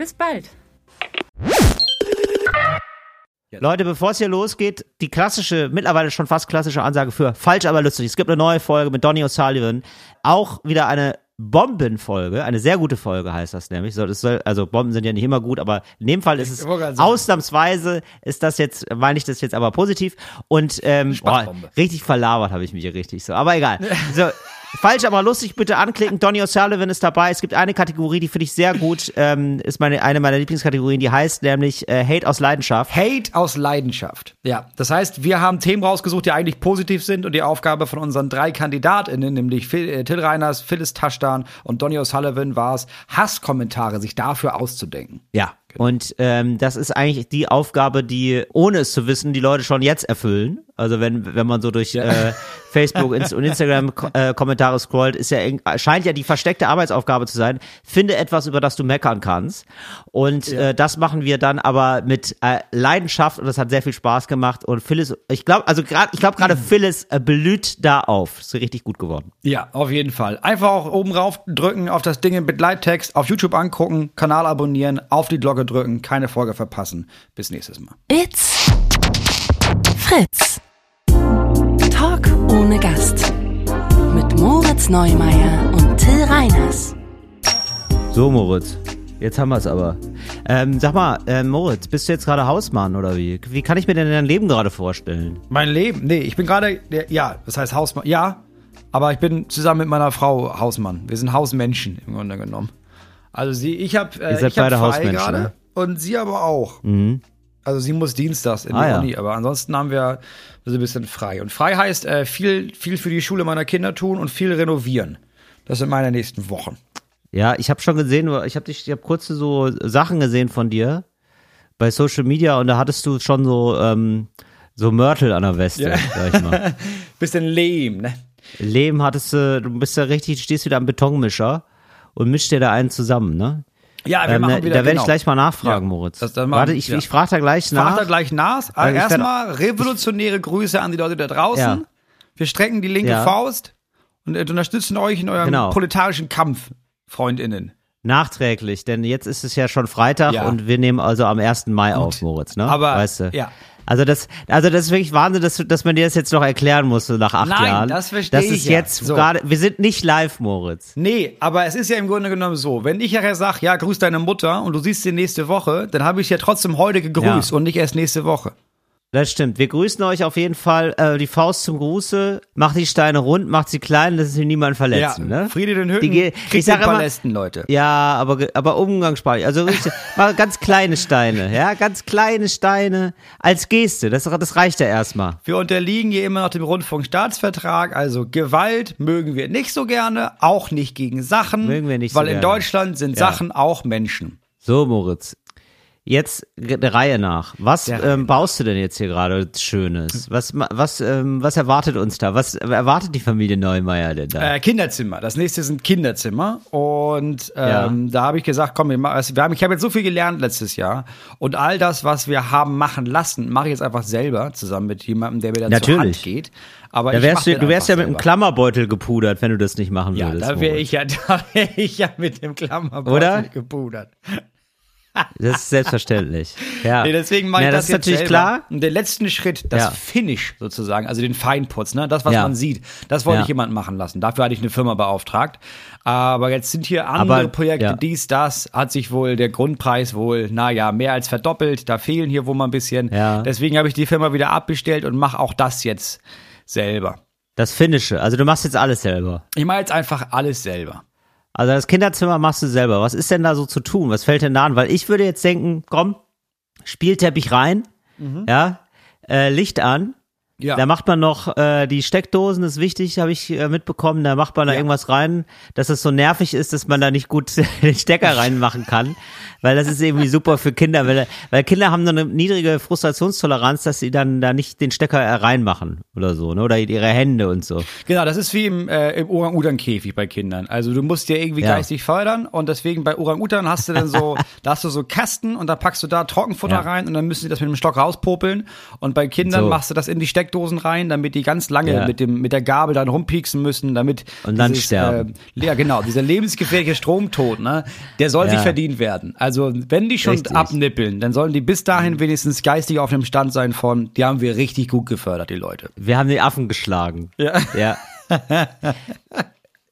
Bis bald! Leute, bevor es hier losgeht, die klassische, mittlerweile schon fast klassische Ansage für falsch, aber lustig. Es gibt eine neue Folge mit Donny O'Sullivan. Auch wieder eine Bombenfolge, eine sehr gute Folge heißt das nämlich. So, das soll, also Bomben sind ja nicht immer gut, aber in dem Fall ist es ausnahmsweise ist das jetzt, meine ich das jetzt aber positiv und ähm, boah, richtig verlabert habe ich mich hier richtig so. Aber egal. So, Falsch, aber lustig, bitte anklicken. Donny O'Sullivan ist dabei. Es gibt eine Kategorie, die finde ich sehr gut, ähm, ist meine, eine meiner Lieblingskategorien, die heißt nämlich äh, Hate aus Leidenschaft. Hate aus Leidenschaft. Ja, das heißt, wir haben Themen rausgesucht, die eigentlich positiv sind und die Aufgabe von unseren drei KandidatInnen, nämlich Phil, äh, Till Reiners, Phyllis Taschdan und Donny O'Sullivan, war es, Hasskommentare sich dafür auszudenken. Ja, Genau. Und ähm, das ist eigentlich die Aufgabe, die, ohne es zu wissen, die Leute schon jetzt erfüllen. Also wenn, wenn man so durch ja. äh, Facebook und Instagram äh, Kommentare scrollt, ist ja scheint ja die versteckte Arbeitsaufgabe zu sein. Finde etwas, über das du meckern kannst. Und ja. äh, das machen wir dann aber mit äh, Leidenschaft und das hat sehr viel Spaß gemacht. Und Phyllis, ich glaube, also gerade, ich glaube gerade Phyllis äh, blüht da auf. Ist richtig gut geworden. Ja, auf jeden Fall. Einfach auch oben rauf drücken auf das Ding mit Begleittext, auf YouTube angucken, Kanal abonnieren, auf die Glocke drücken, keine Folge verpassen. Bis nächstes Mal. It's Fritz. Talk ohne Gast. Mit Moritz Neumeier und Till Reiners. So, Moritz. Jetzt haben wir es aber. Ähm, sag mal, äh, Moritz, bist du jetzt gerade Hausmann oder wie? Wie kann ich mir denn dein Leben gerade vorstellen? Mein Leben? Nee, ich bin gerade, ja, das heißt Hausmann, ja, aber ich bin zusammen mit meiner Frau Hausmann. Wir sind Hausmenschen im Grunde genommen. Also sie, ich habe äh, ich hab frei gerade ne? und sie aber auch. Mhm. Also sie muss dienstags in ah, die Uni, ja. aber ansonsten haben wir so ein bisschen frei. Und frei heißt äh, viel, viel für die Schule meiner Kinder tun und viel renovieren. Das sind meine nächsten Wochen. Ja, ich habe schon gesehen, ich habe dich, ich habe kurze so Sachen gesehen von dir bei Social Media und da hattest du schon so ähm, so Mörtel an der Weste, ja. sag ich mal. Bisschen Lehm, ne? Lehm hattest du, du bist ja richtig, stehst wieder am Betonmischer und mischt dir da einen zusammen, ne? Ja, wir ähm, machen wieder. Da werde genau. ich gleich mal nachfragen, ja, Moritz. Das, das Warte, ich, ja. ich frage da gleich nach. Frag da gleich nach. Also Erstmal revolutionäre Grüße an die Leute da draußen. Ja. Wir strecken die linke Faust und unterstützen euch in eurem genau. proletarischen Kampf, FreundInnen. Nachträglich, denn jetzt ist es ja schon Freitag und wir nehmen also am 1. Mai Gut. auf, Moritz, ne? Aber, weißt du? ja. Also das, also das ist wirklich Wahnsinn, dass, dass man dir das jetzt noch erklären muss, so nach acht Nein, Jahren. das verstehe ich. Das ist jetzt so. gerade, wir sind nicht live, Moritz. Nee, aber es ist ja im Grunde genommen so, wenn ich ja sage, ja, grüß deine Mutter und du siehst sie nächste Woche, dann habe ich ja trotzdem heute gegrüßt ja. und nicht erst nächste Woche. Das stimmt. Wir grüßen euch auf jeden Fall. Äh, die Faust zum Gruße. Macht die Steine rund, macht sie klein, dass sie niemand verletzen. Ja, ne? Friede den Hütten, die, ich sag den Palästen, Leute. Ja, aber, aber umgangssprachlich. Also mal ganz kleine Steine. Ja, ganz kleine Steine als Geste. Das, das reicht ja erstmal. Wir unterliegen hier immer noch dem Rundfunkstaatsvertrag. Also Gewalt mögen wir nicht so gerne. Auch nicht gegen Sachen. Mögen wir nicht so Weil in Deutschland sind ja. Sachen auch Menschen. So, Moritz. Jetzt der Reihe nach. Was ähm, baust du denn jetzt hier gerade Schönes? Was, was, ähm, was erwartet uns da? Was erwartet die Familie Neumeier denn da? Äh, Kinderzimmer. Das nächste sind Kinderzimmer. Und ähm, ja. da habe ich gesagt, komm, wir, wir haben, ich habe jetzt so viel gelernt letztes Jahr. Und all das, was wir haben machen lassen, mache ich jetzt einfach selber zusammen mit jemandem, der mir dann Natürlich. zur Hand geht. Aber da wärst du, du wärst ja mit dem Klammerbeutel gepudert, wenn du das nicht machen würdest. Ja, da wäre ich ja, da wäre ich ja mit dem Klammerbeutel Oder? gepudert. Das ist selbstverständlich. Ja. Nee, deswegen mache ja, ich das, das ist natürlich selber. klar. Und der letzte Schritt, das ja. Finish sozusagen, also den Feinputz, ne, das was ja. man sieht, das wollte ich jemand machen lassen. Dafür hatte ich eine Firma beauftragt. Aber jetzt sind hier andere Aber, Projekte, dies, das, hat sich wohl der Grundpreis wohl, naja, mehr als verdoppelt. Da fehlen hier wohl mal ein bisschen. Deswegen habe ich die Firma wieder abbestellt und mache auch das jetzt selber. Das Finische. Also du machst jetzt alles selber. Ich mache jetzt einfach alles selber. Also das Kinderzimmer machst du selber. Was ist denn da so zu tun? Was fällt denn da an? Weil ich würde jetzt denken, komm, Spielteppich rein, mhm. ja, äh, Licht an, Ja. Da macht man noch äh, die Steckdosen, ist wichtig, habe ich äh, mitbekommen. Da macht man da ja. irgendwas rein, dass es so nervig ist, dass man da nicht gut den Stecker reinmachen kann. Weil das ist irgendwie super für Kinder, weil, weil Kinder haben so eine niedrige Frustrationstoleranz, dass sie dann da nicht den Stecker reinmachen oder so, ne? Oder ihre Hände und so. Genau, das ist wie im, äh, im Orang-Utan-Käfig bei Kindern. Also du musst dir irgendwie ja. geistig fördern und deswegen bei Orang-Utan hast du dann so, da hast du so Kasten und da packst du da Trockenfutter ja. rein und dann müssen sie das mit dem Stock rauspopeln. Und bei Kindern so. machst du das in die Steckdosen rein, damit die ganz lange ja. mit dem mit der Gabel dann rumpieksen müssen, damit und dann dieses, sterben. Äh, ja, genau, dieser lebensgefährliche Stromtod, ne, der soll sich verdient werden. Also wenn die schon richtig. abnippeln, dann sollen die bis dahin wenigstens geistig auf dem Stand sein von, die haben wir richtig gut gefördert, die Leute. Wir haben die Affen geschlagen. Ja. Ja.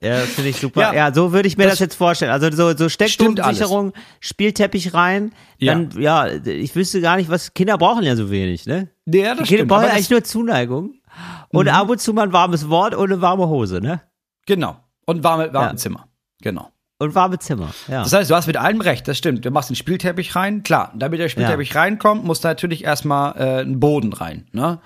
Ja, finde ich super. Ja, ja so würde ich mir das, das, jetzt vorstellen. Also so, so Steckdosensicherung, Spielteppich rein, dann, ja. ja, ich wüsste gar nicht, was, Kinder brauchen ja so wenig, ne? Ja, das Die Kinder stimmt, brauchen ja eigentlich nur Zuneigung und mhm. ab und zu mal ein warmes Wort und eine warme Hose, ne? Genau. Und warme, warme ja. Zimmer. Genau. Und warme Zimmer, ja. Das heißt, du hast mit allem recht, das stimmt. Du machst den Spielteppich rein, klar. Damit der Spielteppich ja. reinkommt, muss da natürlich erstmal äh, ein Boden rein, ne?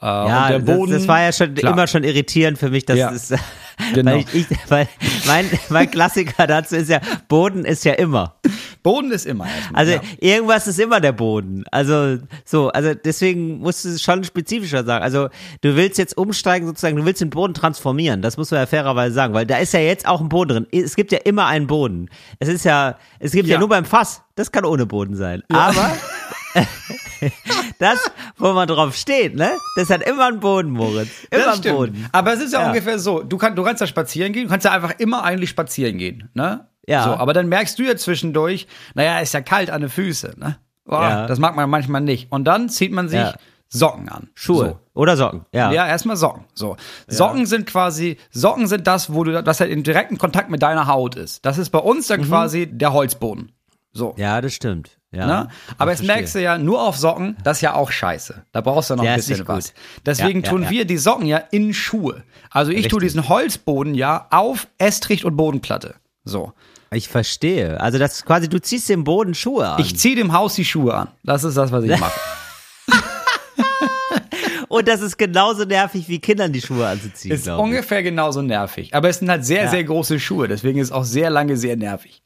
Äh, ja, der Boden, das, das, war ja schon klar. immer schon irritierend für mich, dass ja. es, genau. weil, ich, weil mein, mein Klassiker dazu ist ja, Boden ist ja immer. Boden ist immer. Erstmal, also ja. irgendwas ist immer der Boden. Also so, also deswegen musst du es schon spezifischer sagen. Also du willst jetzt umsteigen sozusagen, du willst den Boden transformieren. Das muss man ja fairerweise sagen, weil da ist ja jetzt auch ein Boden drin. Es gibt ja immer einen Boden. Es ist ja, es gibt ja, ja nur beim Fass. Das kann ohne Boden sein. Aber das, wo man drauf steht, ne? Das hat immer einen Boden, Moritz. Immer das einen Boden. Aber es ist ja, ja, ungefähr so. Du, kann, du kannst da spazieren gehen, du kannst ja einfach immer eigentlich spazieren gehen, ne? Ja. So, aber dann merkst du ja zwischendurch, naja, ist ja kalt an den Füßen, ne? Boah, ja. Das mag man manchmal nicht. Und dann zieht man sich ja. Socken an. Schuhe. So. Oder Socken, ja. Ja, erstmal Socken. So. Socken ja. sind quasi, Socken sind das, wo du, das halt in direkten Kontakt mit deiner Haut ist. Das ist bei uns dann mhm. quasi der Holzboden. So. Ja, das stimmt. Ja, ne? Aber jetzt merkst du ja, nur auf Socken, das ist ja auch scheiße. Da brauchst du noch ja, ein bisschen was. Deswegen ja, tun wir die Socken ja in Schuhe. Also ich Richtig. tue diesen Holzboden ja auf Estricht und Bodenplatte. So. Ich verstehe. Also das ist quasi, du ziehst dem Boden Schuhe an. Ich ziehe dem Haus die Schuhe an. Das ist das, was ich mache. Und das ist genauso nervig, wie Kindern die Schuhe anzuziehen. Ist ungefähr genauso nervig. Aber es sind halt sehr, sehr große Schuhe. Deswegen ist es auch sehr lange sehr nervig.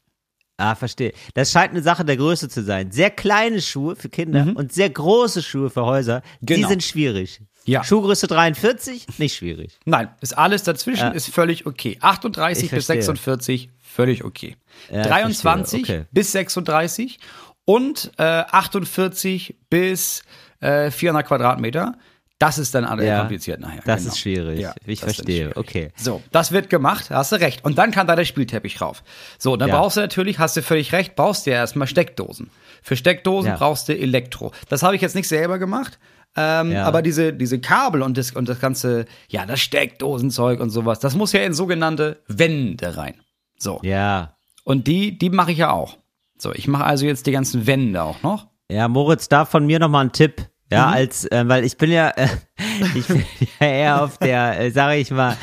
Ah, verstehe. Das scheint eine Sache der Größe zu sein. Sehr kleine Schuhe für Kinder mhm. und sehr große Schuhe für Häuser, genau. die sind schwierig. Ja. Schuhgröße 43, nicht schwierig. Nein, ist alles dazwischen, ja. ist völlig okay. 38 bis 46, völlig okay. Ja, 23 okay. bis 36 und äh, 48 bis äh, 400 Quadratmeter das ist dann alles ja, kompliziert nachher. Das genau. ist schwierig. Ja, ich verstehe. Okay. So, das wird gemacht, hast du recht. Und dann kann da der Spielteppich rauf. So, dann ja. brauchst du natürlich, hast du völlig recht, brauchst du ja erstmal Steckdosen. Für Steckdosen brauchst du Elektro. Das habe ich jetzt nicht selber gemacht. Ähm, ja. Aber diese, diese Kabel und das, und das ganze, ja, das Steckdosenzeug und sowas, das muss ja in sogenannte Wände rein. So. Ja. Und die, die mache ich ja auch. So, ich mache also jetzt die ganzen Wände auch noch. Ja, Moritz, da von mir nochmal ein Tipp. Ja, mhm. als, äh, weil ich bin ja, äh, ich bin ja eher auf der, äh, sage ich mal,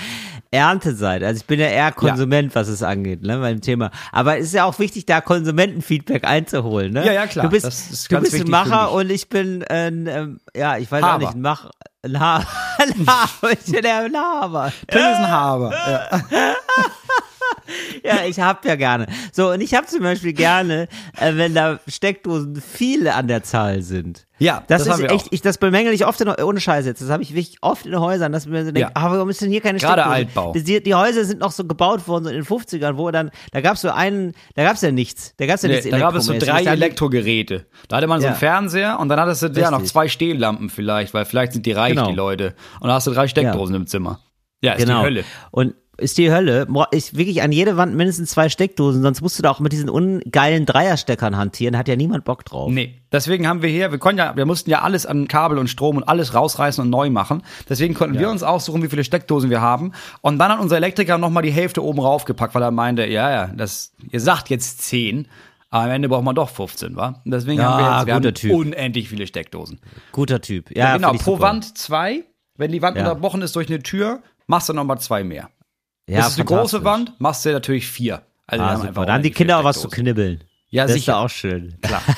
Ernteseite. Also ich bin ja eher Konsument, ja. was es angeht, ne, beim Thema. Aber es ist ja auch wichtig, da Konsumentenfeedback einzuholen, ne? Ja, ja, klar. Du bist, du bist ein Macher und ich bin, ein, ähm, ja, ich weiß Haber. auch nicht, ein Macher. Ein Haber. Ein Haber. Ich bin ein Haber. Till ist ein Haber. Ja. ja, ich hab ja gerne. So, und ich hab zum Beispiel gerne, äh, wenn da Steckdosen viele an der Zahl sind. Ja, das, das ist echt, ich, das bemängel ich oft in, ohne Scheiß jetzt. Das habe ich wirklich oft in Häusern, dass man so denkt, ja. aber warum ist denn hier keine Gerade Altbau. Die, die, Häuser sind noch so gebaut worden so in den 50ern, wo dann, da gab's so einen, da gab's ja nichts. Da gab's ja nee, nichts Da gab es so drei Elektrogeräte. Da hatte man so einen Fernseher und dann hattest du ja noch zwei Stehlampen vielleicht, weil vielleicht sind die reich, genau. die Leute. Und da hast du drei Steckdosen ja. im Zimmer. Ja, ist genau. die Hölle. Und ist die Hölle. Ich wirklich an jede Wand mindestens zwei Steckdosen, sonst musst du da auch mit diesen ungeilen Dreiersteckern hantieren. Hat ja niemand Bock drauf. Nee. Deswegen haben wir hier, wir konnten ja, wir mussten ja alles an Kabel und Strom und alles rausreißen und neu machen. Deswegen konnten ja. wir uns aussuchen, wie viele Steckdosen wir haben. Und dann hat unser Elektriker nochmal die Hälfte oben raufgepackt, weil er meinte, ja, ja, das, ihr sagt jetzt zehn. Aber am Ende braucht man doch 15, wa? Deswegen ja, haben wir jetzt wir haben unendlich viele Steckdosen. Guter Typ. Ja, ja genau. Pro super. Wand zwei. Wenn die Wand unterbrochen ist durch eine Tür, machst du nochmal zwei mehr. Ja, das ist eine große Wand, machst du natürlich vier. Also ah, super. Da haben die Kinder auch was zu knibbeln. Ja, das sicher. ist auch schön. Klar.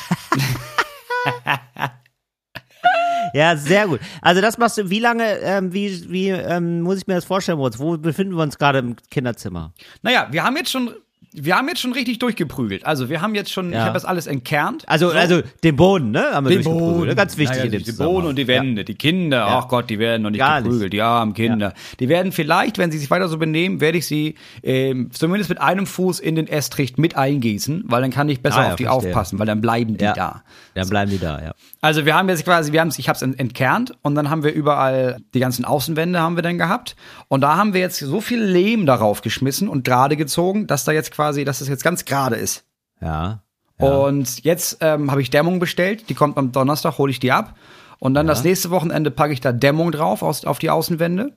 Ja, sehr gut. Also das machst du, wie lange, ähm, wie, wie ähm, muss ich mir das vorstellen, Moritz? Wo befinden wir uns gerade im Kinderzimmer? Naja, wir haben jetzt schon wir haben jetzt schon richtig durchgeprügelt. Also wir haben jetzt schon, ja. ich habe das alles entkernt. Also, so. also den Boden, ne? Haben wir den Boden. Ganz wichtig naja, in dem Den Boden und die Wände, ja. die Kinder, ach Gott, die werden noch nicht Gar geprügelt. Nicht. Die armen Kinder. Die werden vielleicht, wenn sie sich weiter so benehmen, werde ich sie ähm, zumindest mit einem Fuß in den Estricht mit eingießen, weil dann kann ich besser ah, auf die verstehe. aufpassen, weil dann bleiben die da. Dann bleiben die da, ja. Also wir haben jetzt quasi, wir haben ich habe es entkernt und dann haben wir überall die ganzen Außenwände haben wir dann gehabt und da haben wir jetzt so viel Lehm darauf geschmissen und gerade gezogen, dass da jetzt quasi, dass es jetzt ganz gerade ist. Ja. ja. Und jetzt ähm, habe ich Dämmung bestellt, die kommt am Donnerstag, hole ich die ab und dann ja. das nächste Wochenende packe ich da Dämmung drauf aus, auf die Außenwände.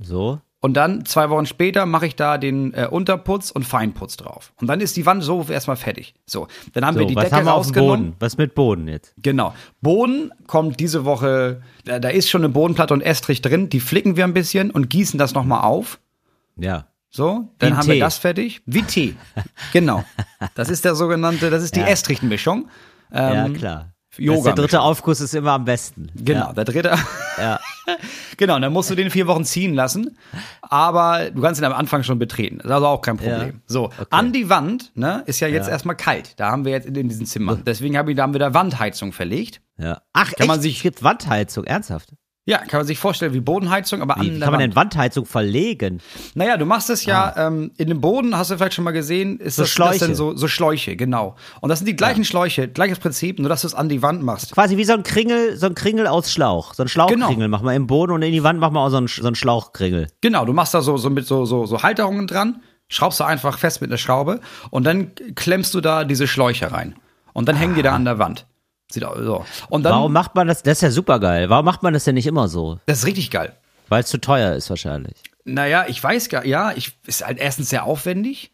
So. Und dann zwei Wochen später mache ich da den äh, Unterputz und Feinputz drauf. Und dann ist die Wand so erstmal fertig. So, dann haben so, wir die Decke haben wir rausgenommen. Boden? Was mit Boden jetzt? Genau. Boden kommt diese Woche, da, da ist schon eine Bodenplatte und Estrich drin. Die flicken wir ein bisschen und gießen das nochmal auf. Ja. So, dann haben Tee. wir das fertig. Wie Tee. genau. Das ist der sogenannte, das ist die ja. Estrichtenmischung. Ähm, ja, klar. Yoga. der dritte Aufguss ist immer am besten. Genau, ja. der dritte. Ja. genau, dann musst du den vier Wochen ziehen lassen. Aber du kannst ihn am Anfang schon betreten. Das ist also auch kein Problem. Ja. So, okay. an die Wand, ne, ist ja jetzt ja. erstmal kalt. Da haben wir jetzt in, diesem Zimmer. Deswegen haben wir, da haben wir da Wandheizung verlegt. Ja. Ach, kann echt? man sich. Es gibt Wandheizung, ernsthaft? Ja, kann man sich vorstellen wie Bodenheizung, aber wie, an Wie kann man denn Wandheizung verlegen? Naja, du machst es ja ah. ähm, in dem Boden, hast du vielleicht schon mal gesehen, ist so das, Schläuche. das denn so, so Schläuche, genau. Und das sind die gleichen ja. Schläuche, gleiches Prinzip, nur dass du es an die Wand machst. Quasi wie so ein Kringel, so ein Kringel aus Schlauch. So ein Schlauchkringel genau. machen wir im Boden und in die Wand machen wir auch so ein, so ein Schlauchkringel. Genau, du machst da so, so mit so, so, so Halterungen dran, schraubst du einfach fest mit einer Schraube und dann klemmst du da diese Schläuche rein. Und dann ah. hängen die da an der Wand. Sieht auch so. Und dann, Warum macht man das? Das ist ja super geil. Warum macht man das denn nicht immer so? Das ist richtig geil. Weil es zu teuer ist wahrscheinlich. Naja, ich weiß gar, ja, ich ist halt erstens sehr aufwendig.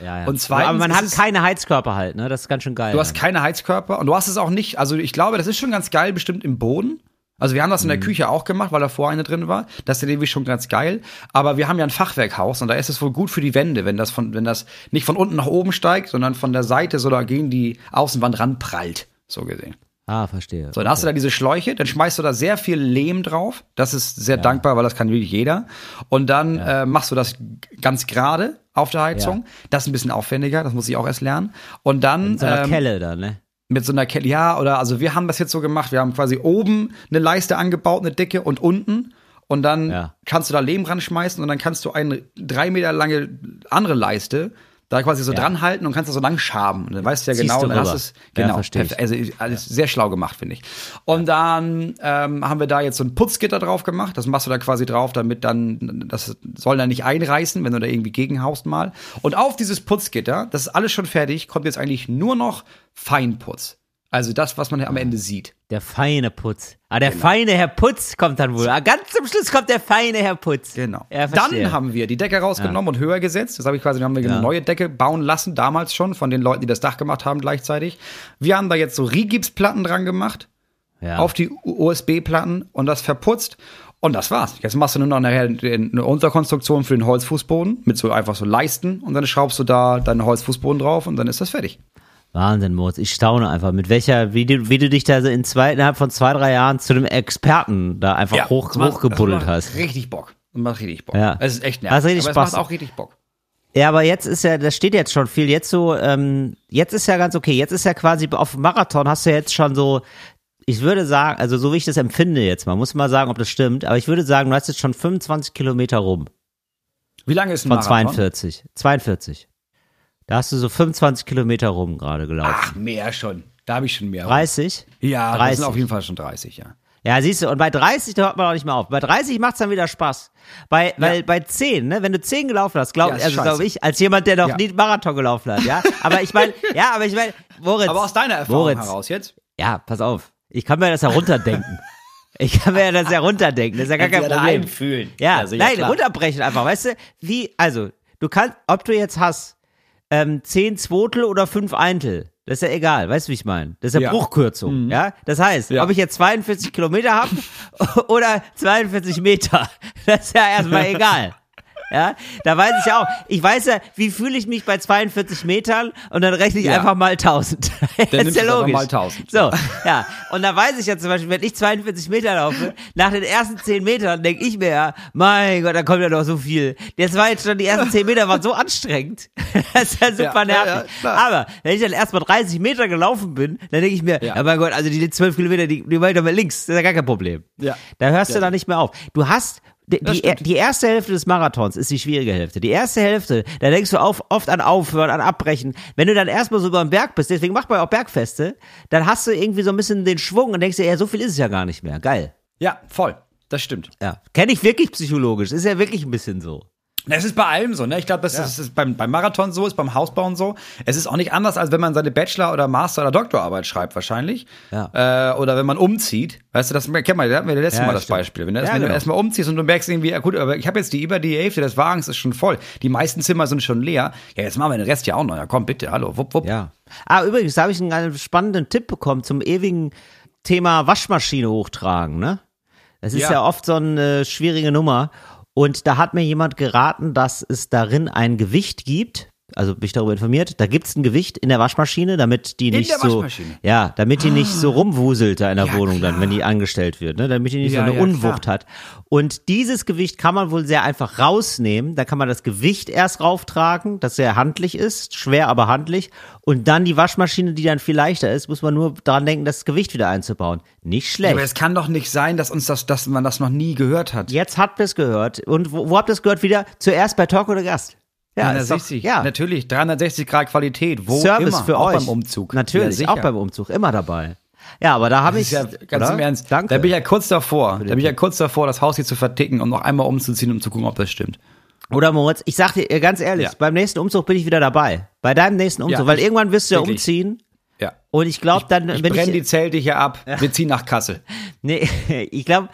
Ja, ja. Und zweitens, aber man hat keine Heizkörper halt, ne? Das ist ganz schön geil. Du hast keine Heizkörper und du hast es auch nicht. Also ich glaube, das ist schon ganz geil, bestimmt im Boden. Also wir haben das in der mhm. Küche auch gemacht, weil da vor eine drin war. Das ist irgendwie schon ganz geil. Aber wir haben ja ein Fachwerkhaus und da ist es wohl gut für die Wände, wenn das von, wenn das nicht von unten nach oben steigt, sondern von der Seite so da gegen die Außenwand ranprallt. So gesehen. Ah, verstehe. So, dann okay. hast du da diese Schläuche, dann schmeißt du da sehr viel Lehm drauf. Das ist sehr ja. dankbar, weil das kann wirklich jeder. Und dann ja. äh, machst du das ganz gerade auf der Heizung. Ja. Das ist ein bisschen aufwendiger, das muss ich auch erst lernen. Und dann. Mit so einer ähm, Kelle dann, ne? Mit so einer Kelle, ja, oder also wir haben das jetzt so gemacht, wir haben quasi oben eine Leiste angebaut, eine dicke und unten. Und dann kannst du da Lehm ranschmeißen und dann kannst du eine drei Meter lange andere Leiste da quasi so ja. dran halten und kannst da so lang schaben. Und dann weißt du ja genau, dann hast du es, genau, ja, also alles sehr schlau gemacht, finde ich. Und dann ähm, haben wir da jetzt so ein Putzgitter drauf gemacht. Das machst du da quasi drauf, damit dann, das soll dann nicht einreißen, wenn du da irgendwie gegenhaust mal. Und auf dieses Putzgitter, das ist alles schon fertig, kommt jetzt eigentlich nur noch Feinputz. Also das, was man am Ende sieht. Der feine Putz. Ah, der genau. feine Herr Putz kommt dann wohl. Ah, ganz zum Schluss kommt der feine Herr Putz. Genau. Ja, dann haben wir die Decke rausgenommen ja. und höher gesetzt. Das habe ich quasi, haben wir ja. eine neue Decke bauen lassen, damals schon, von den Leuten, die das Dach gemacht haben gleichzeitig. Wir haben da jetzt so Rigipsplatten dran gemacht. Ja. Auf die USB-Platten und das verputzt. Und das war's. Jetzt machst du nur noch nachher eine Unterkonstruktion für den Holzfußboden mit so einfach so Leisten und dann schraubst du da deinen Holzfußboden drauf und dann ist das fertig. Wahnsinn, Moritz. Ich staune einfach, mit welcher, wie du, wie du dich da so in zwei, innerhalb von zwei, drei Jahren zu einem Experten da einfach ja, hoch, macht, hochgebuddelt hast. Richtig Bock. Das macht richtig Bock. Ja. Es ist echt nervig. Das richtig aber Spaß. es macht auch richtig Bock. Ja, aber jetzt ist ja, das steht jetzt schon viel. Jetzt so, ähm, jetzt ist ja ganz okay. Jetzt ist ja quasi auf dem Marathon hast du jetzt schon so, ich würde sagen, also so wie ich das empfinde jetzt mal, muss mal sagen, ob das stimmt, aber ich würde sagen, du hast jetzt schon 25 Kilometer rum. Wie lange ist ein Von Marathon? Von 42. 42. Da hast du so 25 Kilometer rum gerade gelaufen. Ach, mehr schon. Da habe ich schon mehr. 30? Ja, 30. das sind auf jeden Fall schon 30, ja. Ja, siehst du, und bei 30, da hört man auch nicht mehr auf. Bei 30 macht's dann wieder Spaß. Bei, ja. weil bei 10, ne, wenn du 10 gelaufen hast, glaube ja, also glaub ich, als jemand, der noch ja. nie Marathon gelaufen hat, ja. Aber ich meine, ja, aber ich meine, Moritz. Aber aus deiner Erfahrung Moritz, heraus jetzt? Ja, pass auf. Ich kann mir das herunterdenken. Ich kann mir das herunterdenken. Das ist ja gar kein Problem. Einfühlen. Ja, also, nein, klar. runterbrechen einfach. Weißt du, wie, also, du kannst, ob du jetzt hast, ähm, zehn Zwotel oder fünf Eintel. Das ist ja egal, weißt du, wie ich meine? Das ist ja, ja. Bruchkürzung, mhm. ja? Das heißt, ja. ob ich jetzt 42 Kilometer habe oder 42 Meter, das ist ja erstmal egal. Ja, da weiß ich ja auch. Ich weiß ja, wie fühle ich mich bei 42 Metern und dann rechne ich ja. einfach mal 1000. Dann ist ja logisch. Mal 1000. So, ja. Und da weiß ich ja zum Beispiel, wenn ich 42 Meter laufe, nach den ersten 10 Metern denke ich mir ja, mein Gott, da kommt ja noch so viel. Das war jetzt schon, die ersten 10 Meter waren so anstrengend. Das ist ja super ja, nervig. Ja, Aber wenn ich dann erst mal 30 Meter gelaufen bin, dann denke ich mir, ja. mein Gott, also die 12 Kilometer, die, die weiter links, das ist ja gar kein Problem. Ja. Da hörst du dann nicht mehr auf. Du hast die, die, die, erste Hälfte des Marathons ist die schwierige Hälfte. Die erste Hälfte, da denkst du auf, oft an Aufhören, an Abbrechen. Wenn du dann erstmal so über den Berg bist, deswegen macht man auch Bergfeste, dann hast du irgendwie so ein bisschen den Schwung und denkst dir, ja, so viel ist es ja gar nicht mehr. Geil. Ja, voll. Das stimmt. Ja. Kenne ich wirklich psychologisch. Ist ja wirklich ein bisschen so. Es ist bei allem so, ne? Ich glaube, das ja. ist, ist beim, beim Marathon so, ist beim Hausbauen so. Es ist auch nicht anders, als wenn man seine Bachelor- oder Master- oder Doktorarbeit schreibt, wahrscheinlich. Ja. Äh, oder wenn man umzieht. Weißt du, das kennt man, da hatten wir letztes ja, Mal das stimmt. Beispiel. Wenn, das, wenn genau. du erstmal umziehst und du merkst irgendwie, gut, aber ich habe jetzt die über die Hälfte des Wagens ist schon voll. Die meisten Zimmer sind schon leer. Ja, jetzt machen wir den Rest ja auch noch. Ja, komm, bitte, hallo, wupp, wupp. Ja. Ah, übrigens, da habe ich einen spannenden Tipp bekommen zum ewigen Thema Waschmaschine hochtragen, ne? Das ist ja, ja oft so eine schwierige Nummer. Und da hat mir jemand geraten, dass es darin ein Gewicht gibt. Also bin ich darüber informiert. Da gibt es ein Gewicht in der Waschmaschine, damit die nicht so, ja, damit die nicht so ah. rumwuselt da in der ja, Wohnung klar. dann, wenn die angestellt wird, ne, damit die nicht ja, so eine ja, Unwucht klar. hat. Und dieses Gewicht kann man wohl sehr einfach rausnehmen. Da kann man das Gewicht erst rauftragen, das sehr handlich ist, schwer aber handlich. Und dann die Waschmaschine, die dann viel leichter ist, muss man nur daran denken, das Gewicht wieder einzubauen. Nicht schlecht. Aber es kann doch nicht sein, dass uns das, dass man das noch nie gehört hat. Jetzt habt ihr es gehört. Und wo, wo habt ihr es gehört wieder? Zuerst bei Talk oder Gast. Ja, 360, doch, ja. natürlich, 360 Grad Qualität, wo Service immer, für auch euch. beim Umzug. Natürlich, ja, auch beim Umzug, immer dabei. Ja, aber da habe ich. Ja, ganz oder? im Ernst. Danke. Da bin ich ja kurz davor. Da bin ich ja kurz davor, das Haus hier zu verticken und noch einmal umzuziehen, um zu gucken, ob das stimmt. Oder Moritz, ich sag dir ganz ehrlich, ja. beim nächsten Umzug bin ich wieder dabei. Bei deinem nächsten Umzug, ja, weil irgendwann wirst du ja umziehen. Ja. Und ich glaube dann, ich, ich brenne die Zelte hier ab. Ja. Wir ziehen nach Kassel. Nee, ich glaube,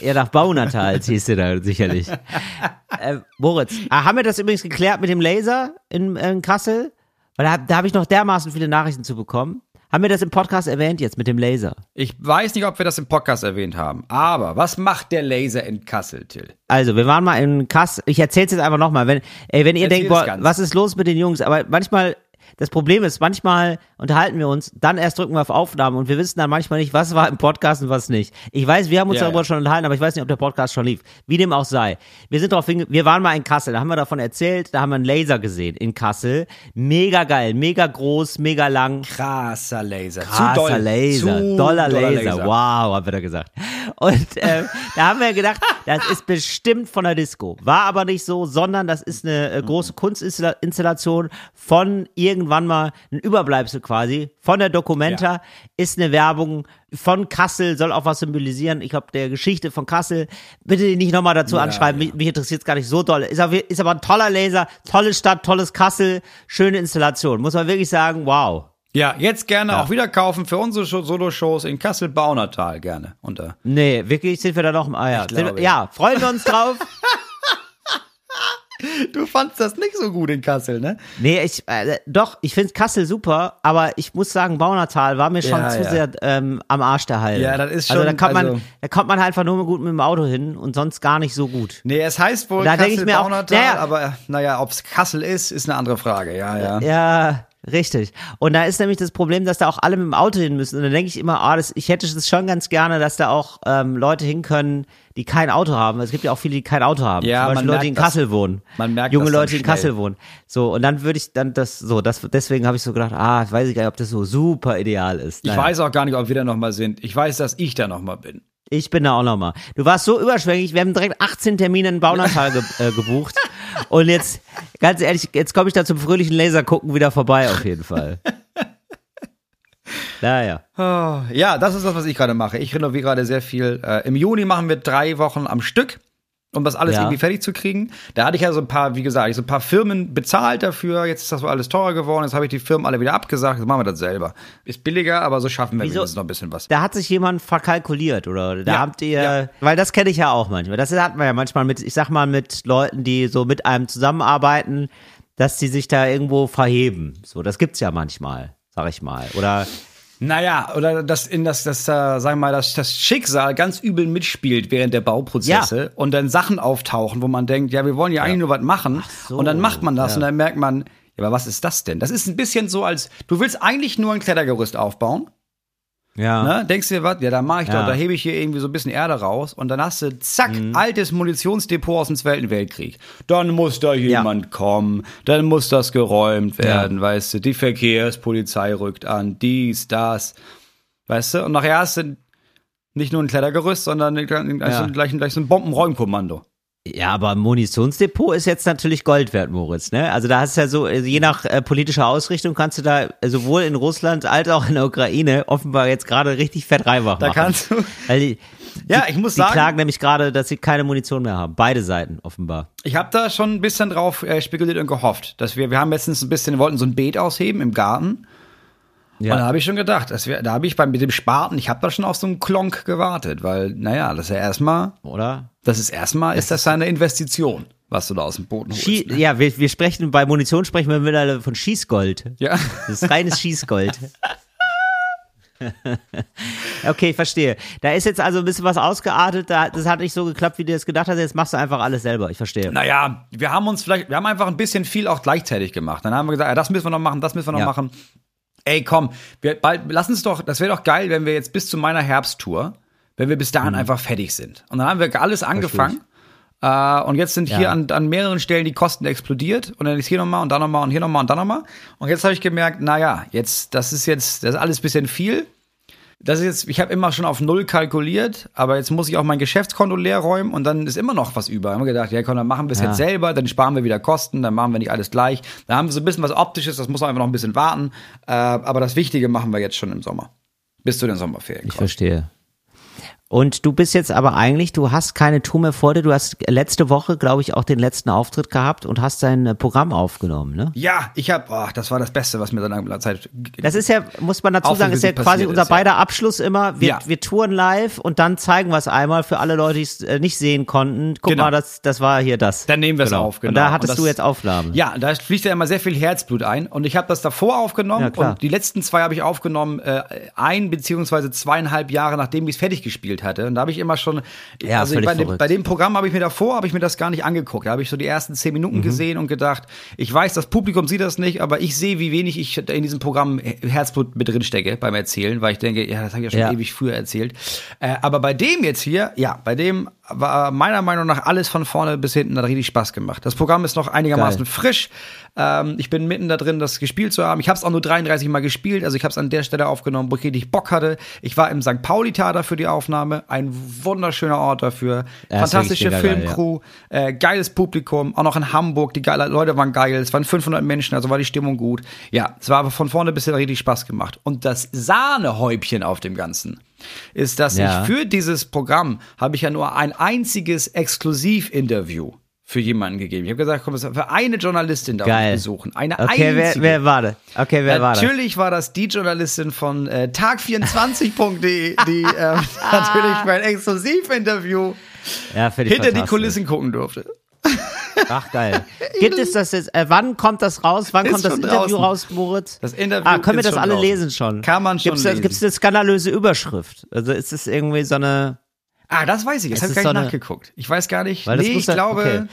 ja, nach Baunatal ziehst du da sicherlich. äh, Moritz, ah, haben wir das übrigens geklärt mit dem Laser in, in Kassel? Weil da, da habe ich noch dermaßen viele Nachrichten zu bekommen. Haben wir das im Podcast erwähnt jetzt mit dem Laser? Ich weiß nicht, ob wir das im Podcast erwähnt haben. Aber was macht der Laser in Kassel, Till? Also, wir waren mal in Kassel. Ich erzähl's jetzt einfach nochmal. Wenn, ey, wenn ihr Erzähl denkt, boah, was ist los mit den Jungs? Aber manchmal das Problem ist, manchmal unterhalten wir uns, dann erst drücken wir auf Aufnahme und wir wissen dann manchmal nicht, was war im Podcast und was nicht. Ich weiß, wir haben uns ja, darüber ja. schon unterhalten, aber ich weiß nicht, ob der Podcast schon lief. Wie dem auch sei. Wir sind darauf wir waren mal in Kassel, da haben wir davon erzählt, da haben wir einen Laser gesehen in Kassel. Mega geil, mega groß, mega lang. Krasser Laser. Krasser Zu doll. Laser. Zu doller, Laser. Laser. Wow, haben wir da gesagt. Und äh, da haben wir gedacht, das ist bestimmt von der Disco. War aber nicht so, sondern das ist eine äh, große Kunstinstallation von irgendwann mal ein Überbleibsel quasi von der Documenta. Ja. Ist eine Werbung von Kassel, soll auch was symbolisieren. Ich glaube, der Geschichte von Kassel. Bitte nicht nochmal dazu ja, anschreiben. Ja. Mich, mich interessiert es gar nicht so doll. Ist aber, ist aber ein toller Laser, tolle Stadt, tolles Kassel, schöne Installation. Muss man wirklich sagen, wow. Ja, jetzt gerne ja. auch wieder kaufen für unsere Solo-Shows in Kassel-Baunatal gerne. Unter. Nee, wirklich sind wir da noch im Eier. Wir, ja, freuen wir uns drauf. Du fandst das nicht so gut in Kassel, ne? Nee, ich, äh, doch, ich finde Kassel super, aber ich muss sagen, Baunatal war mir schon ja, zu ja. sehr ähm, am Arsch der Heil. Ja, das ist also schon. Also da kommt, also, man, da kommt man halt einfach nur gut mit dem Auto hin und sonst gar nicht so gut. Nee, es heißt wohl da Kassel, Baunatal, naja, aber naja, ob es Kassel ist, ist eine andere Frage, ja, ja. Ja, Richtig. Und da ist nämlich das Problem, dass da auch alle mit dem Auto hin müssen. Und dann denke ich immer, ah, das, ich hätte es schon ganz gerne, dass da auch ähm, Leute hin können, die kein Auto haben. Es gibt ja auch viele, die kein Auto haben. Ja, Zum Beispiel Leute, die in Kassel das, wohnen. Man merkt Junge Leute, die in Kassel wohnen. So, und dann würde ich dann das, so, das, deswegen habe ich so gedacht, ah, ich weiß gar nicht, ob das so super ideal ist. Naja. Ich weiß auch gar nicht, ob wir da nochmal sind. Ich weiß, dass ich da nochmal bin. Ich bin da auch nochmal. Du warst so überschwänglich, wir haben direkt 18 Termine in Baunatal ge äh, gebucht. Und jetzt, ganz ehrlich, jetzt komme ich da zum fröhlichen Laser gucken wieder vorbei, auf jeden Fall. Naja. Oh, ja, das ist das, was ich gerade mache. Ich renoviere gerade sehr viel. Äh, Im Juni machen wir drei Wochen am Stück um das alles ja. irgendwie fertig zu kriegen. Da hatte ich ja so ein paar, wie gesagt, so ein paar Firmen bezahlt dafür. Jetzt ist das so alles teurer geworden. Jetzt habe ich die Firmen alle wieder abgesagt. Jetzt machen wir das selber. Ist billiger, aber so schaffen wir Wieso? noch ein bisschen was. Da hat sich jemand verkalkuliert, oder? Da ja. habt ihr, ja. weil das kenne ich ja auch manchmal. Das hat man ja manchmal mit, ich sag mal, mit Leuten, die so mit einem zusammenarbeiten, dass sie sich da irgendwo verheben. So, das gibt's ja manchmal, sag ich mal. Oder Naja, oder dass in das, das, äh, sagen wir mal, das, das Schicksal ganz übel mitspielt während der Bauprozesse ja. und dann Sachen auftauchen, wo man denkt, ja, wir wollen ja, ja. eigentlich nur was machen. So, und dann macht man das ja. und dann merkt man, ja, aber was ist das denn? Das ist ein bisschen so, als du willst eigentlich nur ein Klettergerüst aufbauen. Ja. Ne? Denkst du dir was? Ja, da mache ich ja. doch, da hebe ich hier irgendwie so ein bisschen Erde raus und dann hast du, zack, mhm. altes Munitionsdepot aus dem Zweiten Weltkrieg. Dann muss da jemand ja. kommen, dann muss das geräumt werden, ja. weißt du, die Verkehrspolizei rückt an, dies, das, weißt du, und nachher hast du nicht nur ein Klettergerüst, sondern gleich, gleich, gleich so ein Bombenräumkommando. Ja, aber Munitionsdepot ist jetzt natürlich Gold wert, Moritz. Ne? Also da hast du ja so, also je nach äh, politischer Ausrichtung kannst du da sowohl in Russland als auch in der Ukraine offenbar jetzt gerade richtig fett reinmachen. Da kannst du. Die, ja, ich muss die sagen. Die klagen nämlich gerade, dass sie keine Munition mehr haben. Beide Seiten offenbar. Ich habe da schon ein bisschen drauf äh, spekuliert und gehofft, dass wir, wir haben letztens ein bisschen, wollten so ein Beet ausheben im Garten. Ja. Und da habe ich schon gedacht, wir, da habe ich beim mit dem Spaten, ich habe da schon auf so einen Klonk gewartet, weil, naja, das ist ja erstmal. Oder? Das ist erstmal, ist das eine Investition, was du da aus dem Boden holst. Schie ne? Ja, wir, wir sprechen, bei Munition sprechen wir mittlerweile von Schießgold. Ja. Das ist reines Schießgold. okay, ich verstehe. Da ist jetzt also ein bisschen was ausgeartet, das hat nicht so geklappt, wie du es gedacht hast, jetzt machst du einfach alles selber, ich verstehe. Naja, wir haben uns vielleicht, wir haben einfach ein bisschen viel auch gleichzeitig gemacht. Dann haben wir gesagt, ja, das müssen wir noch machen, das müssen wir noch ja. machen. Ey, komm, wir bald, lass uns doch, das wäre doch geil, wenn wir jetzt bis zu meiner Herbsttour wenn wir bis dahin mhm. einfach fertig sind. Und dann haben wir alles angefangen. Äh, und jetzt sind ja. hier an, an mehreren Stellen die Kosten explodiert. Und dann ist hier nochmal und dann nochmal und hier nochmal und dann nochmal. Und jetzt habe ich gemerkt, naja, jetzt, das ist jetzt, das ist alles bisschen viel. Das ist jetzt, ich habe immer schon auf Null kalkuliert, aber jetzt muss ich auch mein Geschäftskonto leer räumen und dann ist immer noch was über. Haben wir gedacht, ja komm, dann machen wir es ja. jetzt selber, dann sparen wir wieder Kosten, dann machen wir nicht alles gleich. Da haben wir so ein bisschen was Optisches, das muss man einfach noch ein bisschen warten. Äh, aber das Wichtige machen wir jetzt schon im Sommer. Bis zu den Sommerferien. Ich verstehe. Und du bist jetzt aber eigentlich, du hast keine Tour mehr vor dir. Du hast letzte Woche, glaube ich, auch den letzten Auftritt gehabt und hast dein äh, Programm aufgenommen, ne? Ja, ich habe, oh, das war das Beste, was mir dann in der Zeit. Das ist ja, muss man dazu sagen, ist ja quasi unser ist, beider ja. Abschluss immer. Wir, ja. wir touren live und dann zeigen wir es einmal für alle Leute, die es äh, nicht sehen konnten. Guck genau. mal, das, das war hier das. Dann nehmen wir es genau. auf, genau. Und da hattest und das, du jetzt Aufnahmen. Ja, da fließt ja immer sehr viel Herzblut ein. Und ich habe das davor aufgenommen ja, und die letzten zwei habe ich aufgenommen, äh, ein beziehungsweise zweieinhalb Jahre, nachdem ich es fertig gespielt hatte. Und da habe ich immer schon, ja, also bei dem, bei, dem, Programm habe ich mir davor, habe ich mir das gar nicht angeguckt. Da habe ich so die ersten zehn Minuten mhm. gesehen und gedacht, ich weiß, das Publikum sieht das nicht, aber ich sehe, wie wenig ich in diesem Programm Herzblut mit drin stecke beim Erzählen, weil ich denke, ja, das habe ich ja schon ja. ewig früher erzählt. Äh, aber bei dem jetzt hier, ja, bei dem war meiner Meinung nach alles von vorne bis hinten hat richtig Spaß gemacht. Das Programm ist noch einigermaßen Geil. frisch. Ähm, ich bin mitten da drin, das gespielt zu haben. Ich habe es auch nur 33 Mal gespielt, also ich habe es an der Stelle aufgenommen, wo ich richtig Bock hatte. Ich war im St. Pauli-Theater für die Aufnahme, ein wunderschöner Ort dafür. Ja, Fantastische Filmcrew, geil, ja. äh, geiles Publikum, auch noch in Hamburg, die geile Leute waren geil, es waren 500 Menschen, also war die Stimmung gut. Ja, es war aber von vorne bis hin richtig Spaß gemacht. Und das Sahnehäubchen auf dem Ganzen ist, dass ja. ich für dieses Programm habe ich ja nur ein einziges Exklusivinterview für jemanden gegeben. Ich habe gesagt, komm, für eine Journalistin darf Geil. ich besuchen. Eine okay, einzige. Wer, wer war das? Okay, wer war das? Natürlich war das die Journalistin von äh, tag24.de, die äh, natürlich mein Exklusivinterview ja, hinter die Kulissen gucken durfte. Ach geil. Gibt es das jetzt? Äh, wann kommt das raus? Wann ist kommt das Interview draußen. raus, Moritz? Das Interview. Ah, können wir das alle draußen. lesen schon? Kann man schon. Gibt es eine skandalöse Überschrift? Also ist es irgendwie so eine Ah, das weiß ich. Das habe ich gar nicht so nachgeguckt. Ich weiß gar nicht. Weil nee, ich glaube, okay.